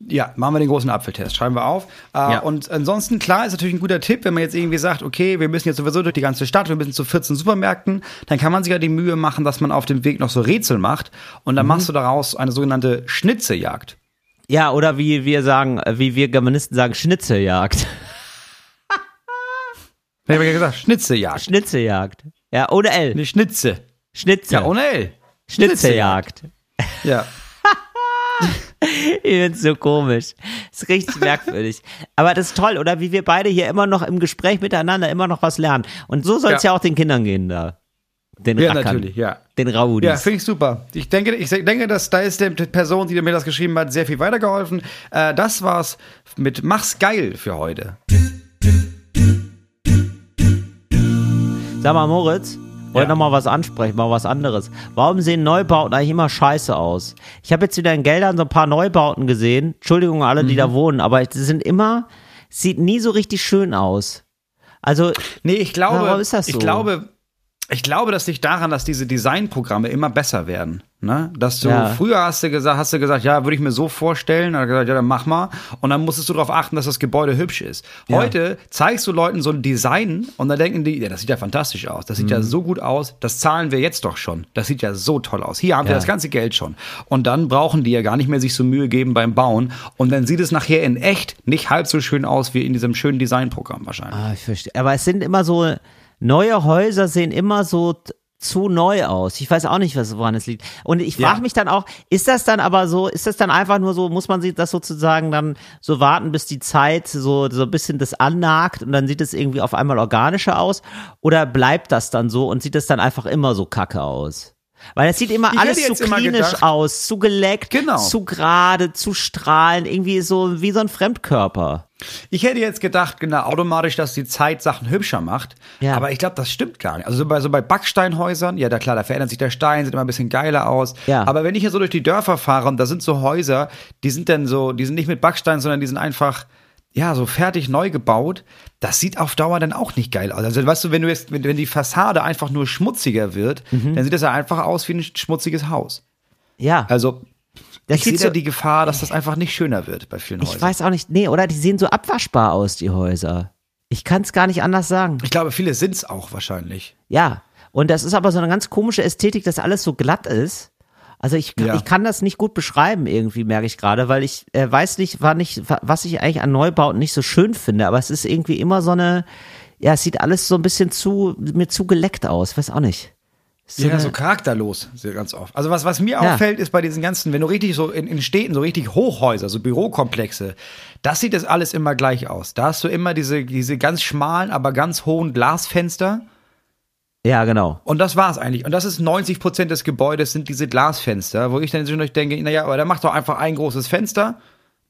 Ja, machen wir den großen Apfeltest, schreiben wir auf. Äh, ja. Und ansonsten, klar, ist natürlich ein guter Tipp, wenn man jetzt irgendwie sagt, okay, wir müssen jetzt sowieso durch die ganze Stadt, wir müssen zu 14 Supermärkten, dann kann man sich ja die Mühe machen, dass man auf dem Weg noch so Rätsel macht und dann mhm. machst du daraus eine sogenannte Schnitzejagd. Ja, oder wie wir sagen, wie wir Germanisten sagen, Schnitzeljagd. Ich habe ja gesagt, Schnitzejagd. Schnitzejagd. Ja, ohne L. Eine Schnitze. Schnitze. Ja, ohne L. Schnitzejagd. Ja. ich find's so komisch. Das ist richtig merkwürdig. Aber das ist toll, oder? Wie wir beide hier immer noch im Gespräch miteinander immer noch was lernen. Und so soll es ja. ja. auch den Kindern gehen da. Den ja, Rackern, natürlich, ja. Den Raudis. Ja, finde ich super. Ich denke, ich denke, dass da ist der Person, die mir das geschrieben hat, sehr viel weitergeholfen. Äh, das war's mit Mach's geil für heute. Sag mal, Moritz, wollte ja. noch mal was ansprechen, mal was anderes. Warum sehen Neubauten eigentlich immer scheiße aus? Ich habe jetzt wieder in Geldern so ein paar Neubauten gesehen. Entschuldigung alle, die mhm. da wohnen, aber sie sind immer, sieht nie so richtig schön aus. Also, nee, ich glaube, warum ist das so? ich glaube, ich glaube, das liegt daran, dass diese Designprogramme immer besser werden. Ne? Dass du ja. früher hast du gesagt, hast du gesagt, ja, würde ich mir so vorstellen, dann gesagt, ja, dann mach mal. Und dann musstest du darauf achten, dass das Gebäude hübsch ist. Ja. Heute zeigst du Leuten so ein Design und dann denken die, ja, das sieht ja fantastisch aus, das sieht mhm. ja so gut aus, das zahlen wir jetzt doch schon. Das sieht ja so toll aus. Hier haben ja. wir das ganze Geld schon. Und dann brauchen die ja gar nicht mehr sich so Mühe geben beim Bauen. Und dann sieht es nachher in echt nicht halb so schön aus wie in diesem schönen Designprogramm wahrscheinlich. Ah, ich verstehe. Aber es sind immer so neue Häuser sehen immer so zu neu aus. Ich weiß auch nicht, was woran es liegt. Und ich frage ja. mich dann auch, ist das dann aber so, ist das dann einfach nur so, muss man sich das sozusagen dann so warten, bis die Zeit so, so ein bisschen das annagt und dann sieht es irgendwie auf einmal organischer aus? Oder bleibt das dann so und sieht es dann einfach immer so kacke aus? Weil es sieht immer ich alles zu klinisch aus, zu geleckt, genau. zu gerade, zu strahlen, irgendwie so wie so ein Fremdkörper. Ich hätte jetzt gedacht, genau, automatisch, dass die Zeit Sachen hübscher macht. Ja. Aber ich glaube, das stimmt gar nicht. Also so bei, so bei Backsteinhäusern, ja, da klar, da verändert sich der Stein, sieht immer ein bisschen geiler aus. Ja. Aber wenn ich hier so durch die Dörfer fahre und da sind so Häuser, die sind dann so, die sind nicht mit Backstein, sondern die sind einfach, ja, so fertig neu gebaut, das sieht auf Dauer dann auch nicht geil aus. Also, weißt du, wenn du jetzt, wenn, wenn die Fassade einfach nur schmutziger wird, mhm. dann sieht das ja einfach aus wie ein schmutziges Haus. Ja. Also, das ich sehe so, da die Gefahr, dass das einfach nicht schöner wird bei vielen Häusern. Ich weiß auch nicht, nee, oder? Die sehen so abwaschbar aus, die Häuser. Ich kann es gar nicht anders sagen. Ich glaube, viele sind es auch wahrscheinlich. Ja. Und das ist aber so eine ganz komische Ästhetik, dass alles so glatt ist. Also ich, ja. ich kann das nicht gut beschreiben irgendwie, merke ich gerade, weil ich äh, weiß nicht, war nicht, was ich eigentlich an Neubauten nicht so schön finde, aber es ist irgendwie immer so eine, ja, es sieht alles so ein bisschen zu, mir zu geleckt aus, weiß auch nicht. So ja, so charakterlos, ganz oft. Also was, was mir ja. auffällt, ist bei diesen ganzen, wenn du richtig so in, in Städten, so richtig Hochhäuser, so Bürokomplexe, das sieht das alles immer gleich aus. Da hast du immer diese, diese ganz schmalen, aber ganz hohen Glasfenster ja, genau. Und das war's eigentlich. Und das ist 90 Prozent des Gebäudes sind diese Glasfenster, wo ich dann zwischendurch denke, naja, aber da macht doch einfach ein großes Fenster.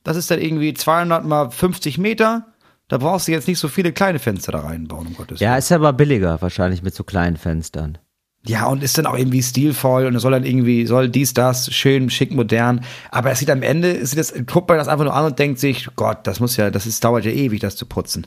Das ist dann irgendwie 200 mal 50 Meter. Da brauchst du jetzt nicht so viele kleine Fenster da reinbauen, um Gottes Willen. Ja, ist aber billiger wahrscheinlich mit so kleinen Fenstern. Ja, und ist dann auch irgendwie stilvoll und es soll dann irgendwie, soll dies, das, schön, schick, modern. Aber es sieht am Ende, sieht das, guckt man das einfach nur an und denkt sich, Gott, das muss ja, das ist, dauert ja ewig, das zu putzen.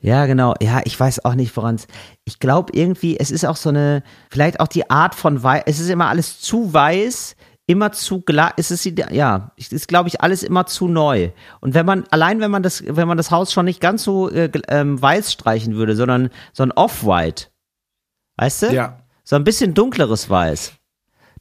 Ja, genau. Ja, ich weiß auch nicht, woran es. Ich glaube irgendwie, es ist auch so eine, vielleicht auch die Art von Weiß. Es ist immer alles zu weiß, immer zu glas. Es ist ja, es ist glaube ich alles immer zu neu. Und wenn man allein, wenn man das, wenn man das Haus schon nicht ganz so äh, ähm, weiß streichen würde, sondern so ein Off-White, weißt du? Ja. So ein bisschen dunkleres Weiß.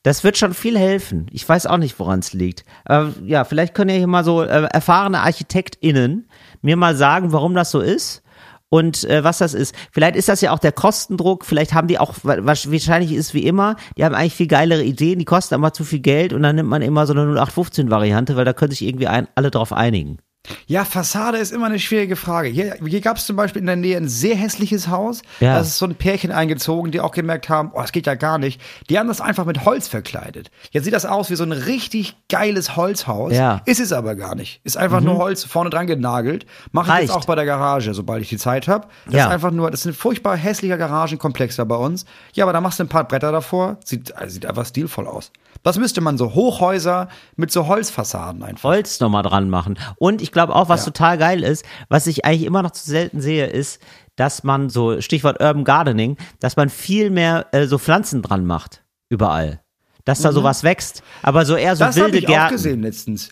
Das wird schon viel helfen. Ich weiß auch nicht, woran es liegt. Aber ja, vielleicht können ja hier mal so äh, erfahrene ArchitektInnen mir mal sagen, warum das so ist und äh, was das ist. Vielleicht ist das ja auch der Kostendruck, vielleicht haben die auch, wahrscheinlich ist wie immer, die haben eigentlich viel geilere Ideen, die kosten aber zu viel Geld und dann nimmt man immer so eine 0815-Variante, weil da können sich irgendwie ein, alle drauf einigen. Ja, Fassade ist immer eine schwierige Frage. Hier, hier gab es zum Beispiel in der Nähe ein sehr hässliches Haus. Ja. Da ist so ein Pärchen eingezogen, die auch gemerkt haben, oh, das geht ja gar nicht. Die haben das einfach mit Holz verkleidet. Jetzt sieht das aus wie so ein richtig geiles Holzhaus. Ja. Ist es aber gar nicht. Ist einfach nur Holz vorne dran genagelt. Mache ich jetzt auch bei der Garage, sobald ich die Zeit habe. Das Ja. ist einfach nur, das ist ein furchtbar hässlicher Garagenkomplex da bei uns. Ja, aber da machst du ein paar Bretter davor. Sieht, also sieht einfach stilvoll aus. Das müsste man so Hochhäuser mit so Holzfassaden einfach. Holz nochmal dran machen. Und ich glaube auch, was Ja. total geil ist, was ich eigentlich immer noch zu selten sehe, ist, dass man so, Stichwort Urban Gardening, dass man viel mehr äh, so Pflanzen dran macht. Überall. Dass da sowas wächst. Aber so eher so Mhm. Das habe wilde ich Gärten. auch gesehen letztens.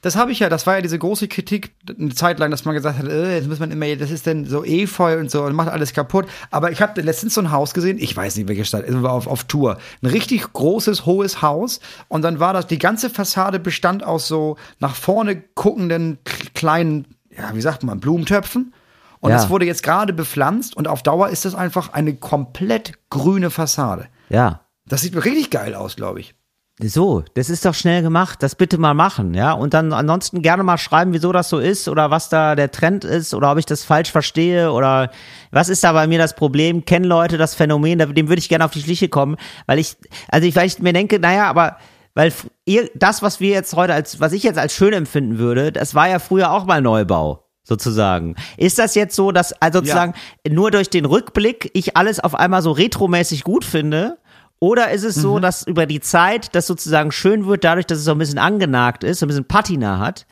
Das habe ich ja, das war ja diese große Kritik eine Zeit lang, dass man gesagt hat, äh, jetzt muss man immer, das ist denn so Efeu und so und macht alles kaputt. Aber ich habe letztens so ein Haus gesehen, ich weiß nicht welche Stadt, es war auf, auf Tour. Ein richtig großes, hohes Haus und dann war das, die ganze Fassade bestand aus so nach vorne guckenden kleinen, ja, wie sagt man, Blumentöpfen. Und Ja. das wurde jetzt gerade bepflanzt und auf Dauer ist das einfach eine komplett grüne Fassade. Ja. Das sieht richtig geil aus, glaube ich. So, das ist doch schnell gemacht. Das bitte mal machen, ja. Und dann ansonsten gerne mal schreiben, wieso das so ist oder was da der Trend ist oder ob ich das falsch verstehe oder was ist da bei mir das Problem? Kennen Leute das Phänomen? Dem würde ich gerne auf die Schliche kommen, weil ich, also ich, weil ich mir denke, naja, aber weil ihr, das, was wir jetzt heute als, was ich jetzt als schön empfinden würde, das war ja früher auch mal Neubau. Sozusagen. Ist das jetzt so, dass also sozusagen nur durch den Rückblick ich alles auf einmal so retromäßig gut finde? Oder ist es Mhm. so, dass über die Zeit das sozusagen schön wird, dadurch, dass es so ein bisschen angenagt ist, so ein bisschen Patina hat?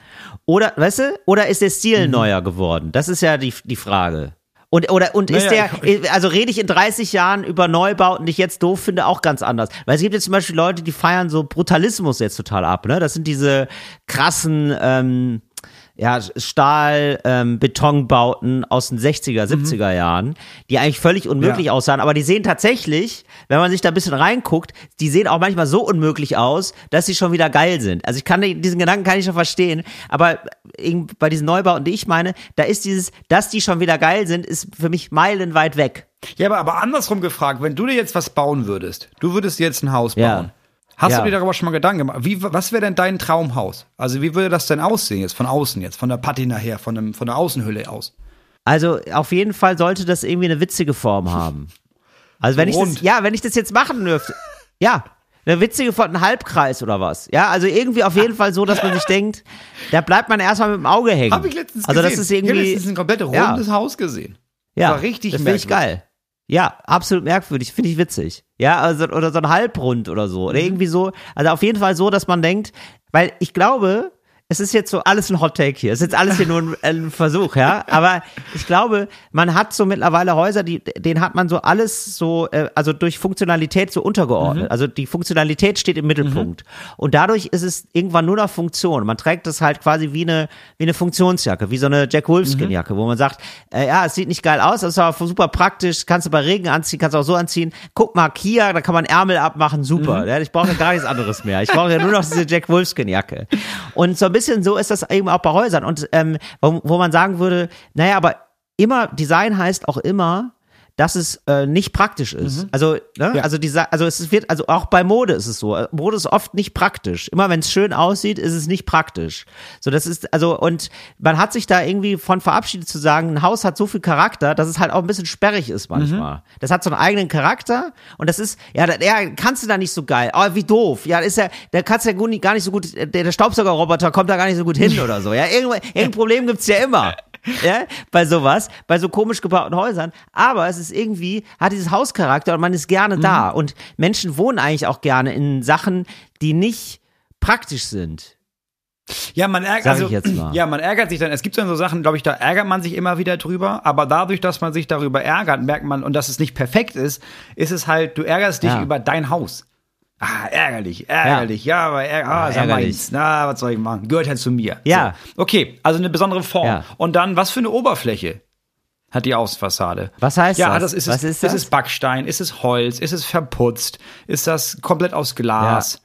Oder, weißt du, oder ist der Stil Mhm. neuer geworden? Das ist ja die, die Frage. Und, oder, und ist Naja, der, also rede ich in 30 Jahren über Neubauten, die ich jetzt doof finde, auch ganz anders. Weil es gibt jetzt zum Beispiel Leute, die feiern so Brutalismus jetzt total ab, ne? Das sind diese krassen, ähm, ja, Stahl, ähm, Betonbauten aus den 60er, 70er Jahren, die eigentlich völlig unmöglich Ja. aussahen, aber die sehen tatsächlich, wenn man sich da ein bisschen reinguckt, die sehen auch manchmal so unmöglich aus, dass sie schon wieder geil sind. Also ich kann diesen Gedanken kann ich schon verstehen, aber bei diesen Neubauten, die ich meine, da ist dieses, dass die schon wieder geil sind, ist für mich meilenweit weg. Ja, aber, aber andersrum gefragt, wenn du dir jetzt was bauen würdest, du würdest jetzt ein Haus Ja. Hast Ja. du dir darüber schon mal Gedanken gemacht? Wie, was wäre denn dein Traumhaus? Also wie würde das denn aussehen jetzt von außen jetzt, von der Patina her, von, dem, von der Außenhülle aus? Also auf jeden Fall sollte das irgendwie eine witzige Form haben. Also wenn ich das, ja, wenn ich das jetzt machen dürfte, ja, eine witzige Form, ein Halbkreis oder was. Ja, also irgendwie auf jeden Fall so, dass man sich denkt, da bleibt man erstmal mit dem Auge hängen. Habe ich letztens also gesehen. das ist Ich habe irgendwie, letztens ein komplett Ja. rundes Haus gesehen. ja, war richtig das finde ich geil. Ja, absolut merkwürdig, finde ich witzig. Ja, also, oder so ein Halbrund oder so. Mhm. Oder irgendwie so. Also auf jeden Fall so, dass man denkt, weil ich glaube, es ist jetzt so alles ein Hot Take hier. Es ist jetzt alles hier nur ein, ein Versuch, ja. Aber ich glaube, man hat so mittlerweile Häuser, die, denen hat man so alles so, äh, also durch Funktionalität so untergeordnet. Also die Funktionalität steht im Mittelpunkt. Und dadurch ist es irgendwann nur noch Funktion. Man trägt es halt quasi wie eine, wie eine Funktionsjacke, wie so eine Jack Wolfskin Jacke, wo man sagt, äh, ja, es sieht nicht geil aus, das ist aber super praktisch, kannst du bei Regen anziehen, kannst du auch so anziehen. Guck mal, Kia, da kann man Ärmel abmachen, super. Ja, ich brauche ja gar nichts anderes mehr. Ich brauche ja nur noch diese Jack Wolfskin Jacke. Und so ein bisschen so ist das eben auch bei Häusern. Und ähm, wo, wo man sagen würde, naja, aber immer, Design heißt auch immer, dass es äh, nicht praktisch ist. Also, ne? Ja. also die, also es wird, also auch bei Mode ist es so. Mode ist oft nicht praktisch. Immer wenn es schön aussieht, ist es nicht praktisch. So, das ist, also, und man hat sich da irgendwie von verabschiedet zu sagen, ein Haus hat so viel Charakter, dass es halt auch ein bisschen sperrig ist manchmal. Das hat so einen eigenen Charakter und das ist, ja, da, ja, kannst du da nicht so geil. Oh, wie doof. Ja, ist ja, da kannst du ja gar nicht so gut, der, der Staubsaugerroboter kommt da gar nicht so gut hin oder so. Ja, irgendwo- irgendein Problem gibt's ja immer. Ja, bei sowas, bei so komisch gebauten Häusern. Aber es ist irgendwie, hat dieses Hauscharakter und man ist gerne da. Und Menschen wohnen eigentlich auch gerne in Sachen, die nicht praktisch sind. Ja, man ärgert, also, ja, man ärgert sich dann. Es gibt dann so Sachen, glaube ich, da ärgert man sich immer wieder drüber. Aber dadurch, dass man sich darüber ärgert, merkt man, und dass es nicht perfekt ist, ist es halt, du ärgerst dich Ja. über dein Haus. Ah, ärgerlich, ärgerlich, ja, aber ärger, ah, ja ärgerlich. Na, was soll ich machen? Gehört halt zu mir. Ja. So. Okay, also eine besondere Form. Ja. Und dann, was für eine Oberfläche hat die Außenfassade? Was heißt ja, das? das ist Was es, ist das? Ist es Backstein? Ist es Holz? Ist es verputzt? Ist das komplett aus Glas?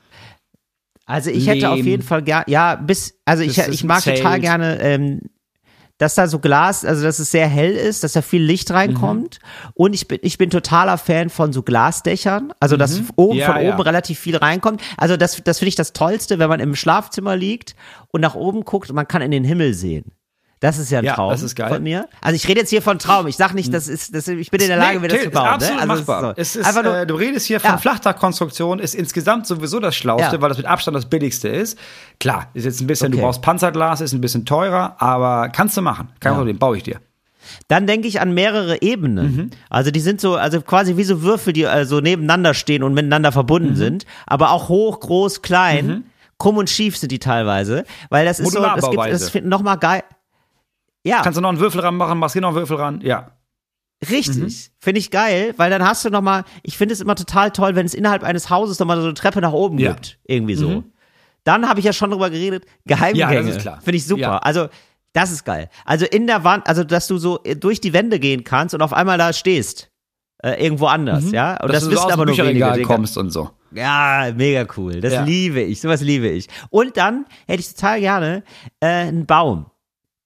Also ich hätte auf Lehm. jeden Fall gern, ja, bis, also ich, ich mag total Zelt. gerne ähm, dass da so Glas, also dass es sehr hell ist, dass da viel Licht reinkommt. Mhm. Und ich bin, ich bin totaler Fan von so Glasdächern, also dass mhm. oben ja, von ja. oben relativ viel reinkommt. Also das, das finde ich das Tollste, wenn man im Schlafzimmer liegt und nach oben guckt und man kann in den Himmel sehen. Das ist ja ein ja, Traum das ist geil. von mir. Also ich rede jetzt hier von Traum. Ich sage nicht, das ist, das, ich bin in der Lage, nee, mir das zu bauen. Ist absolut ne? also machbar. Es ist, so. nur, äh, du redest hier von ja. Flachdachkonstruktion, ist insgesamt sowieso das Schlauste, ja. weil das mit Abstand das Billigste ist. Klar, ist jetzt ein bisschen, okay. du brauchst Panzerglas, ist ein bisschen teurer, aber kannst du machen. Kein. Problem, baue ich dir. Dann denke ich an mehrere Ebenen. Mhm. Also die sind so, also quasi wie so Würfel, die also nebeneinander stehen und miteinander verbunden mhm. sind, aber auch hoch, groß, klein. Mhm. Krumm und schief sind die teilweise, weil das ist so, das gibt, das noch mal geil. Ja. Kannst du noch einen Würfel ranmachen, machst hier noch einen Würfel ran, ja. Richtig, mhm. finde ich geil, weil dann hast du noch mal, ich finde es immer total toll, wenn es innerhalb eines Hauses noch mal so eine Treppe nach oben ja. gibt, irgendwie so. Mhm. Dann habe ich ja schon drüber geredet, Geheimgänge. Ja, das ist klar. Finde ich super. Ja. Also, das ist geil. Also in der Wand, also dass du so durch die Wände gehen kannst und auf einmal da stehst. Äh, irgendwo anders, mhm. ja? Und dass das wissen so aber nur wenige kommst und so. Ja, mega cool. Das ja. liebe ich. Sowas liebe ich. Und dann hätte ich total gerne äh, einen Baum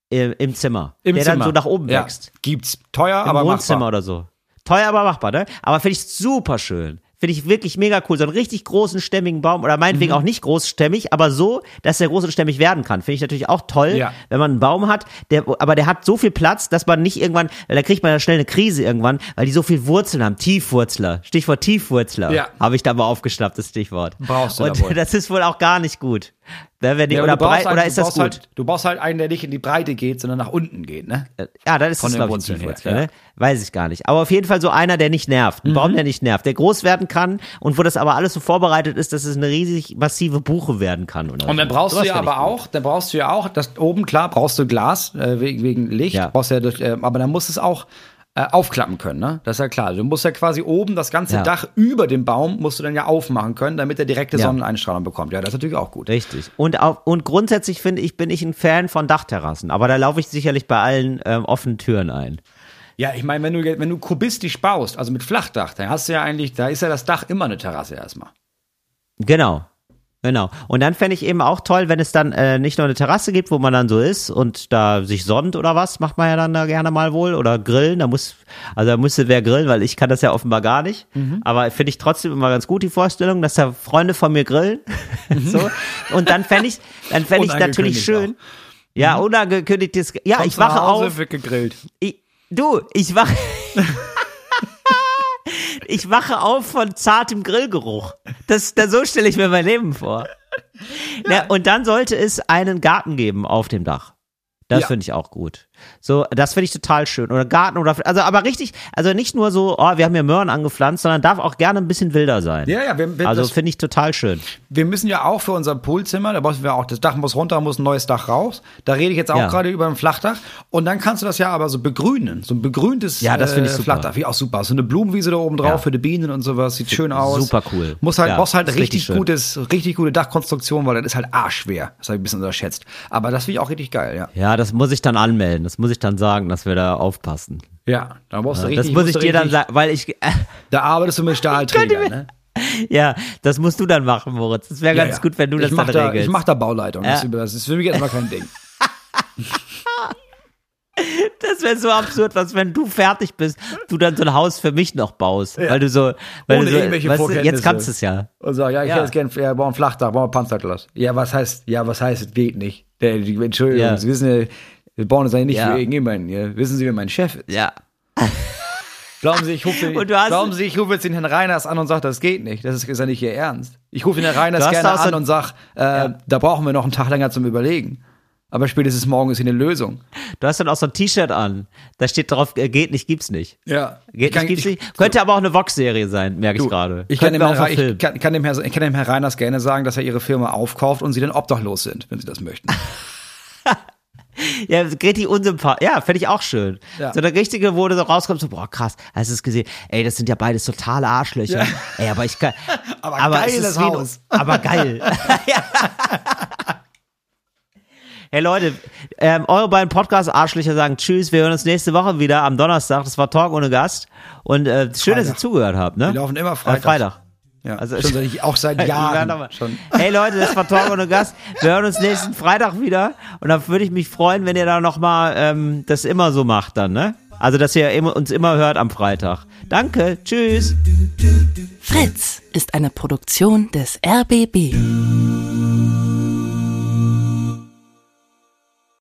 im Zimmer, Im der Zimmer. dann so nach oben ja. wächst. Gibt's. Teuer, Im aber Wohnzimmer machbar. oder so. Teuer, aber machbar, ne? Aber finde ich super schön. Finde ich wirklich mega cool. So einen richtig großen, stämmigen Baum oder meinetwegen mhm. auch nicht großstämmig, aber so, dass der groß und stämmig werden kann. Finde ich natürlich auch toll, ja. wenn man einen Baum hat, der, aber der hat so viel Platz, dass man nicht irgendwann, weil da kriegt man ja schnell eine Krise irgendwann, weil die so viel Wurzeln haben. Tiefwurzler. Stichwort Tiefwurzler. Ja. Habe ich da mal aufgeschnappt, das Stichwort. Brauchst du Und da das ist wohl auch gar nicht gut. Ne, wenn die, ja, oder breit, halt, oder ist das gut? Halt, du brauchst halt einen, der nicht in die Breite geht, sondern nach unten geht, ne? Ja, dann ist Von das, glaube ich, Tiefwurzler, ja. ne? Weiß ich gar nicht. Aber auf jeden Fall so einer, der nicht nervt. Ein mhm. Baum, der nicht nervt, der groß werden kann und wo das aber alles so vorbereitet ist, dass es eine riesig massive Buche werden kann. Und dann brauchst du ja aber auch, dann brauchst du ja auch, das oben, klar, brauchst du Glas, äh, wegen, wegen Licht, ja. brauchst ja durch, äh, aber dann muss es auch äh, aufklappen können, ne? Das ist ja klar. Du musst ja quasi oben das ganze ja. Dach über dem Baum musst du dann ja aufmachen können, damit er direkte ja. Sonneneinstrahlung bekommt. Ja, das ist natürlich auch gut. Richtig. Und auch, und grundsätzlich finde ich, bin ich ein Fan von Dachterrassen, aber da laufe ich sicherlich bei allen ähm, offenen Türen ein. Ja, ich meine, wenn du, wenn du kubistisch baust, also mit Flachdach, dann hast du ja eigentlich, da ist ja das Dach immer eine Terrasse erstmal. Genau. Genau. Und dann fände ich eben auch toll, wenn es dann äh, nicht nur eine Terrasse gibt, wo man dann so ist und da sich sonnt oder was, macht man ja dann da gerne mal wohl. Oder grillen, da muss, also da müsste wer grillen, weil ich kann das ja offenbar gar nicht. Mhm. Aber finde ich trotzdem immer ganz gut, die Vorstellung, dass da Freunde von mir grillen. Mhm. so. Und dann fände ich, dann fände ich natürlich schön. Auch. Ja, mhm. unangekündigtes, ja, Kommst ich wache auf. Wird gegrillt. Ich, du, ich wache. ich wache auf von zartem Grillgeruch. Das, das so stelle ich mir mein Leben vor. Ja. Na, und dann sollte es einen Garten geben auf dem Dach. Das ja. finde ich auch gut. So, das finde ich total schön. Oder Garten oder, also, aber richtig, also nicht nur so, oh, wir haben hier Möhren angepflanzt, sondern darf auch gerne ein bisschen wilder sein. Ja, ja, wir, wir, Also finde ich total schön. Wir müssen ja auch für unser Poolzimmer, da müssen wir auch, das Dach muss runter, muss ein neues Dach raus. Da rede ich jetzt auch ja. gerade über ein Flachdach. Und dann kannst du das ja aber so begrünen. So ein begrüntes ja, das ich äh, super. Flachdach. Finde ich auch super. So eine Blumenwiese da oben drauf ja. für die Bienen und sowas. Sieht schön aus. Super cool. Muss halt, ja, brauchst halt richtig, richtig gutes, richtig gute Dachkonstruktion, weil das ist halt arschschwer. Das habe ich ein bisschen unterschätzt. Aber das finde ich auch richtig geil, ja. Ja, das muss ich dann anmelden. Das muss ich dann sagen, dass wir da aufpassen. Ja, da musst du richtig. Das muss ich dir dann sagen, weil ich. Da arbeitest du mit Stahlträgern, ne? Ja, das musst du dann machen, Moritz. Das wäre ja, ganz ja. gut, wenn du ich das dann da, regelst. Ich mach da Bauleitung. Ja. Das, ist für mich erstmal kein Ding. Das wäre so absurd, was wenn du fertig bist, du dann so ein Haus für mich noch baust, ja. weil du so, weil Ohne du so, irgendwelche weißt du, jetzt kannst du es ja. Und sag, ja, ich ja. hätte gerne, ja, bauen Flachdach, bauen Panzerglas. Ja, was heißt, ja, was heißt, es geht nicht. Entschuldigung, ja. Sie wissen ja, wir bauen das ja nicht ja. für irgendjemanden. Ja. Wissen Sie, wer mein Chef ist? Ja. Glauben Sie, ich rufe, glauben Sie, ich rufe jetzt den Herrn Reiners an und sage, das geht nicht. Das ist, ist ja nicht Ihr Ernst. Ich rufe den Herrn Reiners gerne an und sage, äh, ja. da brauchen wir noch einen Tag länger zum Überlegen. Aber spätestens morgen ist hier eine Lösung. Du hast dann auch so ein T-Shirt an. Da steht drauf, äh, geht nicht, gibt's nicht. Ja. Geht kann, nicht, gibt's ich, nicht. Könnte so. aber auch eine Vox-Serie sein, merke ich gerade. Ich, kann dem, Herr, ich kann, kann, dem Herr, ich kann dem Herr Reiners gerne sagen, dass er ihre Firma aufkauft und sie dann obdachlos sind, wenn sie das möchten. Ja, richtig unsympathisch. Ja, fände ich auch schön. Ja. So der Richtige, wo du so rauskommst, so, boah, krass, hast du es gesehen? Ey, das sind ja beides totale Arschlöcher. Ja. Ey, aber ich kann. aber, aber geiles Haus. Ein, aber geil. Hey Leute, ähm, eure beiden Podcast-Arschlöcher sagen Tschüss. Wir hören uns nächste Woche wieder am Donnerstag. Das war Talk ohne Gast. Und äh, schön, Freitag. dass ihr zugehört habt. Ne? Wir laufen immer Freitag. Äh, Freitag. Ja, also schon seit, auch seit Jahren. Schon. Hey Leute, das war Talk ohne Gast. Wir hören uns nächsten Freitag wieder und dann würde ich mich freuen, wenn ihr da nochmal ähm, das immer so macht dann, ne? Also, dass ihr uns immer hört am Freitag. Danke, tschüss. Fritz ist eine Produktion des RBB.